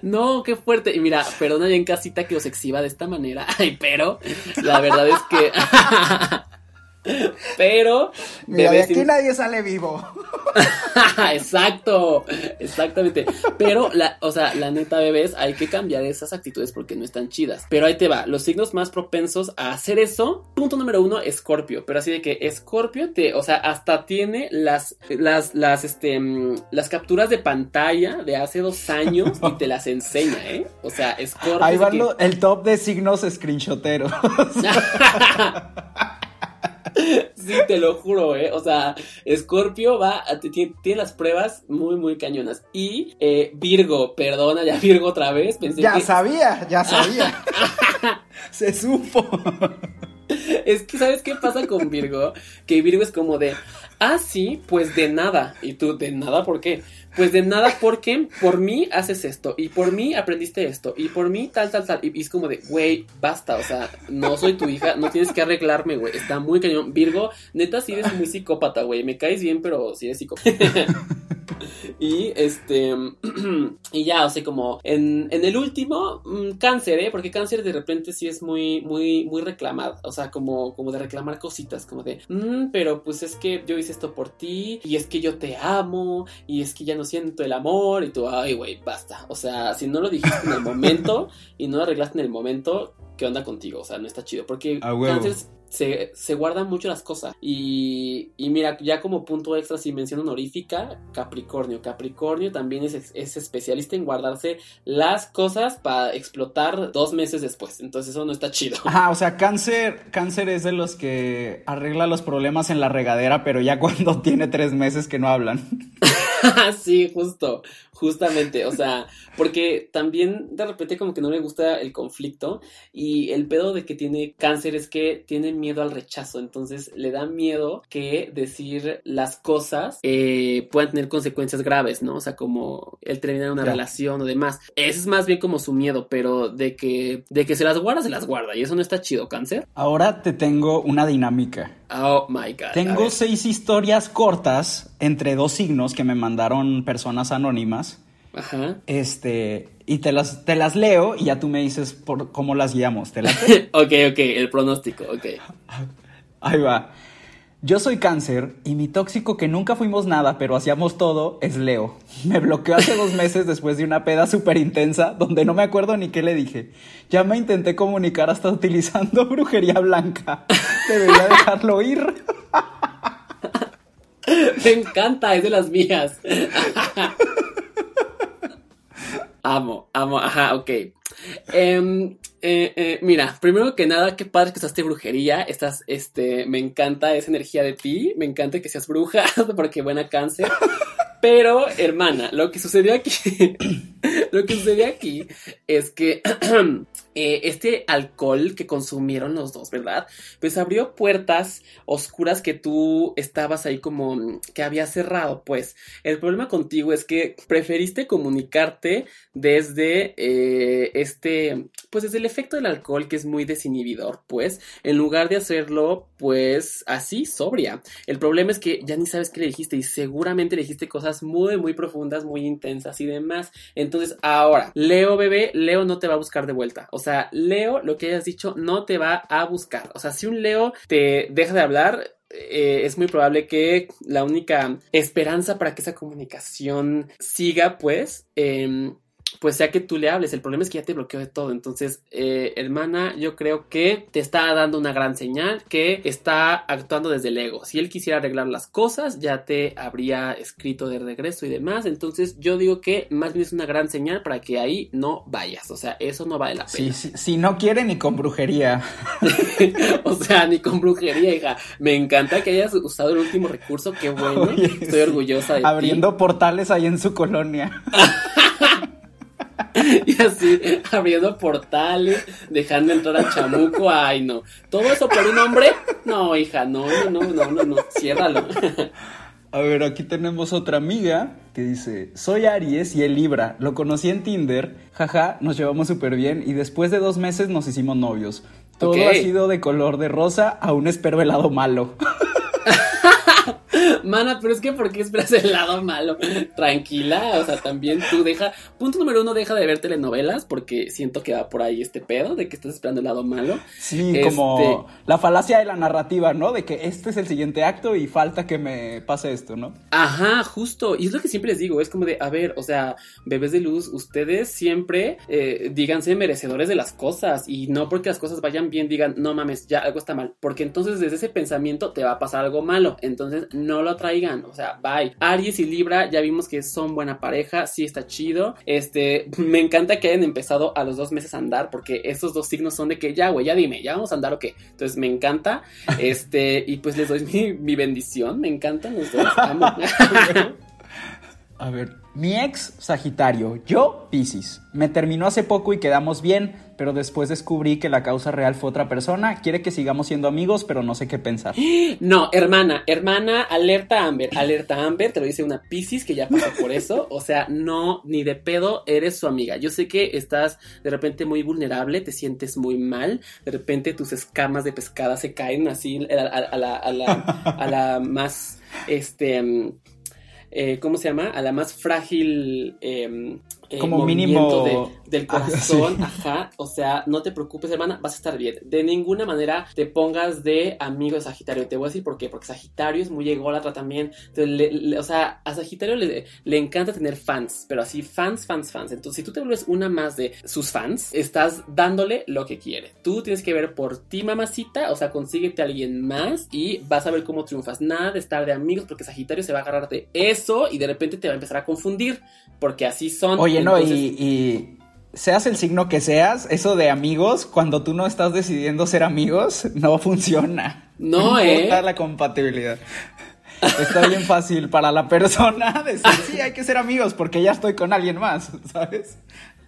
No, qué fuerte. Y mira, perdona ya en casita que os exhiba de esta manera. Ay, pero la verdad es que. pero. Mira, de aquí nadie sale vivo. Exacto, exactamente. Pero, la, o sea, la neta, bebés, hay que cambiar esas actitudes porque no están chidas. Pero ahí te va, los signos más propensos a hacer eso. Punto número uno, Escorpio. Pero así de que Escorpio te, o sea, hasta tiene las, las, las, este, mm, las capturas de pantalla de hace dos años y te las enseña, ¿eh? O sea, Escorpio. Ahí va que- el top de signos screenshoteros. Sí, te lo juro, ¿eh? O sea, Scorpio va, a- tiene, tiene las pruebas muy, muy cañonas. Y eh, Virgo, perdona, ya Virgo otra vez. Pensé ya que, sabía, ya sabía. Se supo. Es que, ¿sabes qué pasa con Virgo? Que Virgo es como de, ah, sí, pues de nada. Y tú, ¿de nada por qué? Pues de nada porque por mí haces esto, y por mí aprendiste esto, y por mí tal, tal, tal. Y, es como de, güey, basta, o sea, no soy tu hija, no tienes que arreglarme, güey. Está muy cañón. Virgo, neta, sí eres muy psicópata, güey. Me caes bien, pero sí eres psicópata. Y este. y ya, o sea, como en, en el último, mm, cáncer, ¿eh? Porque cáncer de repente sí es muy, muy, muy reclamado. O sea, como, como de reclamar cositas, como de, "Mm, pero pues es que yo hice esto por ti, y es que yo te amo, y es que ya no siento el amor, y tú, ay, güey, basta. O sea, si no lo dijiste en el momento y no lo arreglaste en el momento, ¿qué onda contigo? O sea, no está chido. Porque A huevo. cáncer se, se guardan mucho las cosas. Y, y mira, ya como punto extra, si mención honorífica, Capricornio. Capricornio también es, es especialista en guardarse las cosas para explotar dos meses después. Entonces eso no está chido. Ajá, o sea, cáncer, cáncer es de los que arregla los problemas en la regadera, pero ya cuando tiene tres meses que no hablan. sí, justo, justamente, o sea, porque también de repente como que no le gusta el conflicto y el pedo de que tiene cáncer es que tiene miedo al rechazo, entonces le da miedo que decir las cosas eh, puedan tener consecuencias graves, ¿no? O sea, como el terminar una Ya. relación o demás. Ese es más bien como su miedo, pero de que, de que se las guarda, se las guarda y eso no está chido, cáncer. Ahora te tengo una dinámica. Oh my god. Tengo seis historias cortas entre dos signos que me mandaron personas anónimas Ajá. Este, y te las, te las leo y ya tú me dices por cómo las guiamos. ¿Te las ok, ok, el pronóstico, ok. Ahí va. Yo soy cáncer y mi tóxico que nunca fuimos nada, pero hacíamos todo, es Leo. Me bloqueó hace dos meses después de una peda súper intensa donde no me acuerdo ni qué le dije. Ya me intenté comunicar hasta utilizando brujería blanca. Debería dejarlo ir. Me encanta, es de las mías. amo, amo, ajá, ok. Em, eh, eh, mira, primero que nada, qué padre que usaste brujería. Estás, este, me encanta esa energía de ti. Me encanta que seas bruja, porque buena cáncer. Pero, hermana, lo que sucedió aquí, lo que sucedió aquí es que eh, este alcohol que consumieron los dos, ¿verdad? Pues abrió puertas oscuras que tú estabas ahí como que había cerrado, pues. El problema contigo es que preferiste comunicarte desde eh, este, pues desde el efecto del alcohol que es muy desinhibidor, pues, en lugar de hacerlo, pues, así, sobria. El problema es que ya ni sabes qué le dijiste y seguramente le dijiste cosas muy, muy profundas, muy intensas y demás. Entonces, ahora, Leo bebé, Leo no te va a buscar de vuelta. O sea, Leo, lo que hayas dicho, no te va a buscar. O sea, si un Leo te deja de hablar, eh, es muy probable que la única esperanza para que esa comunicación siga, pues, eh, pues sea que tú le hables. El problema es que ya te bloqueó de todo. Entonces, eh, hermana, yo creo que te está dando una gran señal que está actuando desde el ego. Si él quisiera arreglar las cosas, ya te habría escrito de regreso y demás. Entonces, yo digo que más bien es una gran señal para que ahí no vayas. O sea, eso no vale la pena. Sí, si no quiere ni con brujería. o sea, ni con brujería, hija. Me encanta que hayas usado el último recurso. Qué bueno. Estoy orgullosa de Abriendo portales ahí en su colonia. y así abriendo portales, dejando entrar a Chamuco, ay no. ¿Todo eso por un hombre? No, hija, no, no, no, no, no, no, ciérralo. A ver, aquí tenemos otra amiga que dice, soy Aries y el Libra, lo conocí en Tinder, jaja, nos llevamos súper bien y después de dos meses nos hicimos novios. Todo ha sido de color de rosa, aún espero el lado malo. Mana, pero es que ¿por qué esperas el lado malo? Tranquila, o sea, también tú deja. Punto número uno, deja de ver telenovelas porque siento que va por ahí este pedo de que estás esperando el lado malo. Sí, como este, la falacia de la narrativa, ¿no? De que este es el siguiente acto y falta que me pase esto, ¿no? Ajá, justo. Y es lo que siempre les digo, es como de, a ver, o sea, bebés de luz, ustedes siempre eh, díganse merecedores de las cosas y no porque las cosas vayan bien digan, no mames, ya algo está mal, porque entonces desde ese pensamiento te va a pasar algo malo. Entonces no lo traigan, o sea, bye. Aries y Libra ya vimos que son buena pareja, sí está chido. Este, me encanta que hayan empezado a los dos meses a andar porque esos dos signos son de que ya, güey, ya dime, ya vamos a andar o qué. Entonces me encanta, este, y pues les doy mi, mi bendición, me encantan los dos, amo. A ver, mi ex Sagitario, yo Pisces. Me terminó hace poco y quedamos bien, pero después descubrí que la causa real fue otra persona. Quiere que sigamos siendo amigos, pero no sé qué pensar. No, hermana, hermana, alerta Amber, alerta Amber, te lo dice una Pisces que ya pasó por eso. O sea, no, ni de pedo eres su amiga. Yo sé que estás de repente muy vulnerable, te sientes muy mal, de repente tus escamas de pescada se caen así a, la, a la, a la más, este eh, ¿cómo se llama? A la más frágil eh, eh, como mínimo del corazón, ajá, o sea, no te preocupes, hermana, vas a estar bien. De ninguna manera te pongas de amigo de Sagitario. Te voy a decir por qué, porque Sagitario es muy ególatra también. o sea, a Sagitario le, le, encanta tener fans, pero así fans, fans, fans. Entonces, si tú te vuelves una más de sus fans, estás dándole lo que quiere. Tú tienes que ver por ti, mamacita, o sea, consíguete a alguien más y vas a ver cómo triunfas. Nada de estar de amigos, porque Sagitario se va a agarrar de eso y de repente te va a empezar a confundir, porque así son. Oye, no, y, seas el signo que seas, eso de amigos, cuando tú no estás decidiendo ser amigos, no funciona. No, no ¿eh? la compatibilidad. Está bien fácil para la persona decir, sí, hay que ser amigos porque ya estoy con alguien más, ¿sabes?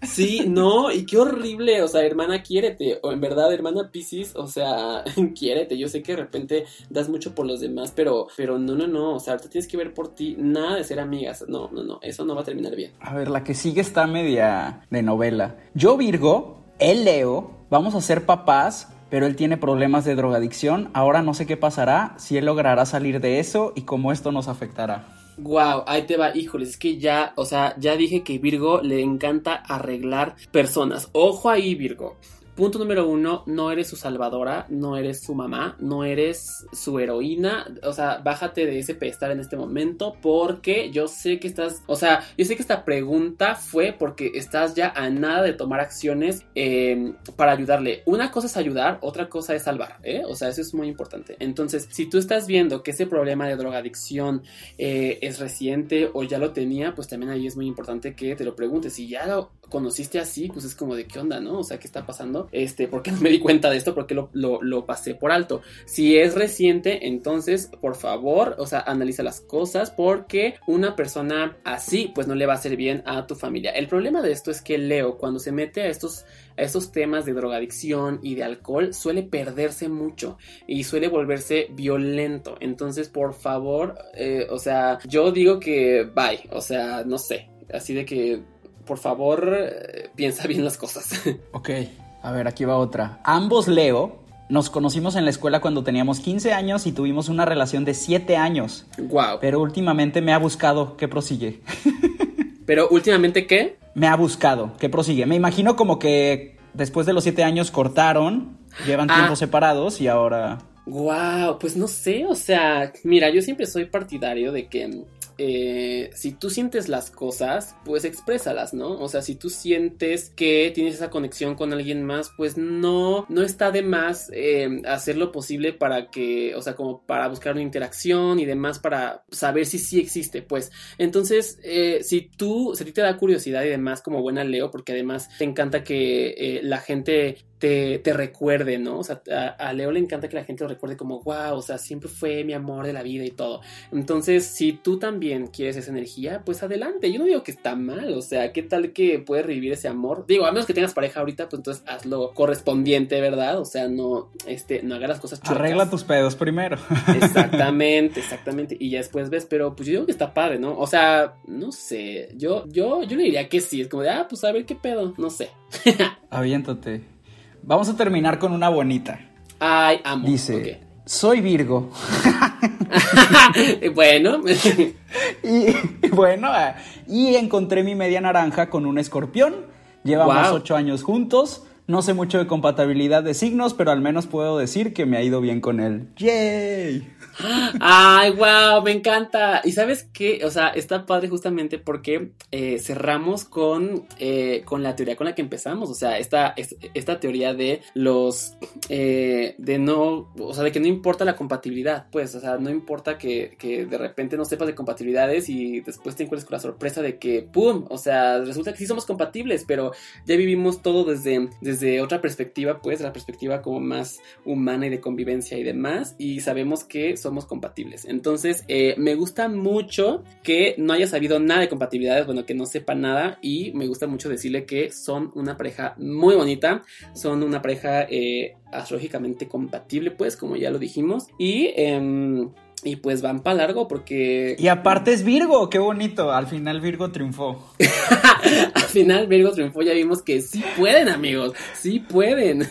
Sí, no, y qué horrible, o sea, hermana, quiérete, o en verdad, hermana Pisces, o sea, quiérete, yo sé que de repente das mucho por los demás, pero, pero no, no, no, o sea, te tienes que ver por ti, nada de ser amigas, no, no, no, eso no va a terminar bien. A ver, la que sigue está media de novela. Yo, Virgo, él Leo, vamos a ser papás pero él tiene problemas de drogadicción. Ahora no sé qué pasará, si él logrará salir de eso y cómo esto nos afectará. Wow, ahí te va, híjoles, es que ya, o sea, ya dije que Virgo le encanta arreglar personas. Ojo ahí, Virgo. Punto número uno, no eres su salvadora, no eres su mamá, no eres su heroína. O sea, bájate de ese pedestal en este momento porque yo sé que estás, o sea, yo sé que esta pregunta fue porque estás ya a nada de tomar acciones eh, para ayudarle. Una cosa es ayudar, otra cosa es salvar, ¿eh? O sea, eso es muy importante. Entonces, si tú estás viendo que ese problema de drogadicción eh, es reciente o ya lo tenía, pues también ahí es muy importante que te lo preguntes. Si ya lo conociste así, pues es como de qué onda, ¿no? O sea, ¿qué está pasando? Este, ¿por qué no me di cuenta de esto? ¿Por qué lo, lo, pasé por alto? Si es reciente, entonces, por favor, o sea, analiza las cosas porque una persona así, pues no le va a hacer bien a tu familia. El problema de esto es que Leo, cuando se mete a estos, a estos temas de drogadicción y de alcohol, suele perderse mucho y suele volverse violento. Entonces, por favor, eh, o sea, yo digo que bye, o sea, no sé, así de que por favor, eh, piensa bien las cosas. Ok, a ver, aquí va otra. Ambos Leo nos conocimos en la escuela cuando teníamos 15 años y tuvimos una relación de 7 años. Wow. Pero últimamente me ha buscado. ¿Qué prosigue? Pero últimamente, ¿qué? Me ha buscado. ¿Qué prosigue? Me imagino como que después de los 7 años cortaron, llevan Ah. tiempos separados y ahora... Wow, pues no sé, o sea, mira, yo siempre soy partidario de que eh, si tú sientes las cosas, pues exprésalas, ¿no? O sea, si tú sientes que tienes esa conexión con alguien más, pues no, no está de más eh, hacer lo posible para que, o sea, como para buscar una interacción y demás para saber si sí existe, pues. Entonces, eh, si tú, si a ti te da curiosidad y demás como buena Leo, porque además te encanta que eh, la gente te, te, recuerde, ¿no? O sea, a, a, Leo le encanta que la gente lo recuerde como, wow, o sea, siempre fue mi amor de la vida y todo. Entonces, si tú también quieres esa energía, pues adelante. Yo no digo que está mal, o sea, ¿qué tal que puedes revivir ese amor? Digo, a menos que tengas pareja ahorita, pues entonces hazlo correspondiente, ¿verdad? O sea, no, este, no hagas las cosas chuecas. Arregla tus pedos primero. Exactamente, exactamente. Y ya después ves, pero pues yo digo que está padre, ¿no? O sea, no sé, yo, yo, yo le diría que sí, es como de, ah, pues a ver qué pedo, no sé. Aviéntate. Vamos a terminar con una bonita. Ay, amo. Dice, okay. soy Virgo. bueno. y bueno, y encontré mi media naranja con un escorpión. Llevamos wow. ocho años juntos. No sé mucho de compatibilidad de signos, pero al menos puedo decir que me ha ido bien con él. ¡Yay! Ay, wow, me encanta. Y sabes qué, o sea, está padre justamente porque eh, cerramos con, eh, con la teoría con la que empezamos. O sea, esta, esta teoría de los, eh, de no, o sea, de que no importa la compatibilidad, pues, o sea, no importa que, que de repente no sepas de compatibilidades y después te encuentres con la sorpresa de que, ¡pum! O sea, resulta que sí somos compatibles, pero ya vivimos todo desde, desde otra perspectiva, pues, la perspectiva como más humana y de convivencia y demás. Y sabemos que somos compatibles. Entonces, eh, me gusta mucho que no haya sabido nada de compatibilidades, bueno, que no sepa nada. Y me gusta mucho decirle que son una pareja muy bonita, son una pareja eh, astrológicamente compatible, pues, como ya lo dijimos. Y. Eh, y pues van para largo porque. Y aparte es Virgo, qué bonito. Al final Virgo triunfó. Al final Virgo triunfó, ya vimos que sí pueden, amigos. Sí pueden.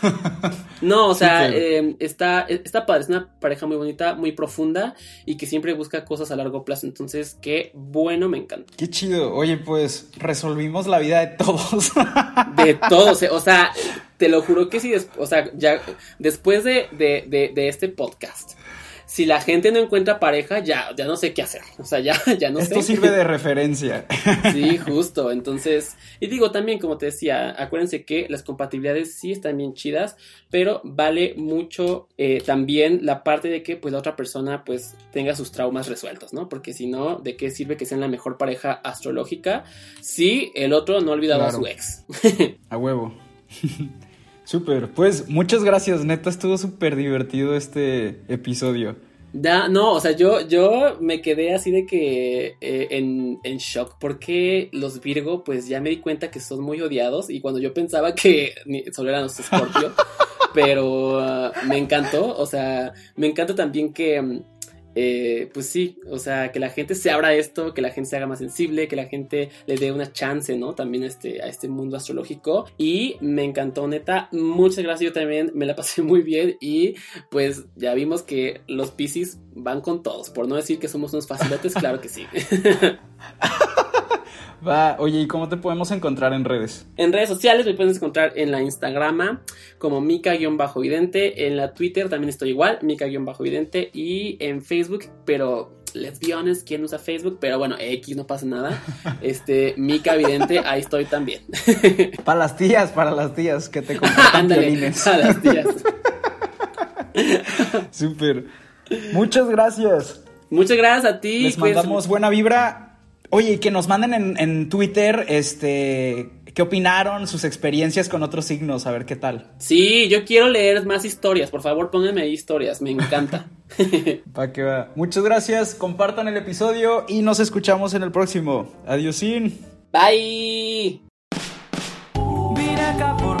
no, o sea, sí, eh, está, está padre. Es una pareja muy bonita, muy profunda y que siempre busca cosas a largo plazo. Entonces, qué bueno, me encanta. Qué chido. Oye, pues resolvimos la vida de todos. de todos. O sea, te lo juro que sí. O sea, ya después de, de, de, de este podcast si la gente no encuentra pareja, ya, ya no sé qué hacer. O sea, ya, ya no Esto sé. Esto sirve de referencia. Sí, justo. Entonces, y digo también, como te decía, acuérdense que las compatibilidades sí están bien chidas, pero vale mucho eh, también la parte de que pues la otra persona pues tenga sus traumas resueltos, ¿no? Porque si no, ¿de qué sirve que sean la mejor pareja astrológica si el otro no ha olvidado claro. a su ex? a huevo. Súper, pues muchas gracias, neta, estuvo súper divertido este episodio. Da, no, o sea, yo, yo me quedé así de que eh, en, en, shock porque los Virgo, pues ya me di cuenta que son muy odiados y cuando yo pensaba que solo eran los Scorpio, pero uh, me encantó, o sea, me encanta también que eh, pues sí, o sea, que la gente se abra a esto, que la gente se haga más sensible, que la gente le dé una chance, ¿no? También a este, a este mundo astrológico. Y me encantó, neta. Muchas gracias, yo también me la pasé muy bien. Y pues ya vimos que los Pisces van con todos. Por no decir que somos unos facilotes, claro que sí. Va, oye, ¿y cómo te podemos encontrar en redes? En redes sociales me puedes encontrar en la Instagrama como Mica-Vidente, en la Twitter también estoy igual, Mica-Vidente y en Facebook, pero let's be honest, ¿quién usa Facebook? Pero bueno, X no pasa nada. Este, Mica Vidente, ahí estoy también. Para las tías, para las tías que te compartan violines. Para las tías. Súper. Muchas gracias. Muchas gracias a ti. Les mandamos buena vibra. Oye, y que nos manden en, en Twitter, este, qué opinaron, sus experiencias con otros signos, a ver qué tal. Sí, yo quiero leer más historias. Por favor, pónganme ahí historias. Me encanta. Pa' que va. Muchas gracias, compartan el episodio y nos escuchamos en el próximo. Adiosín. Bye. Vine acá por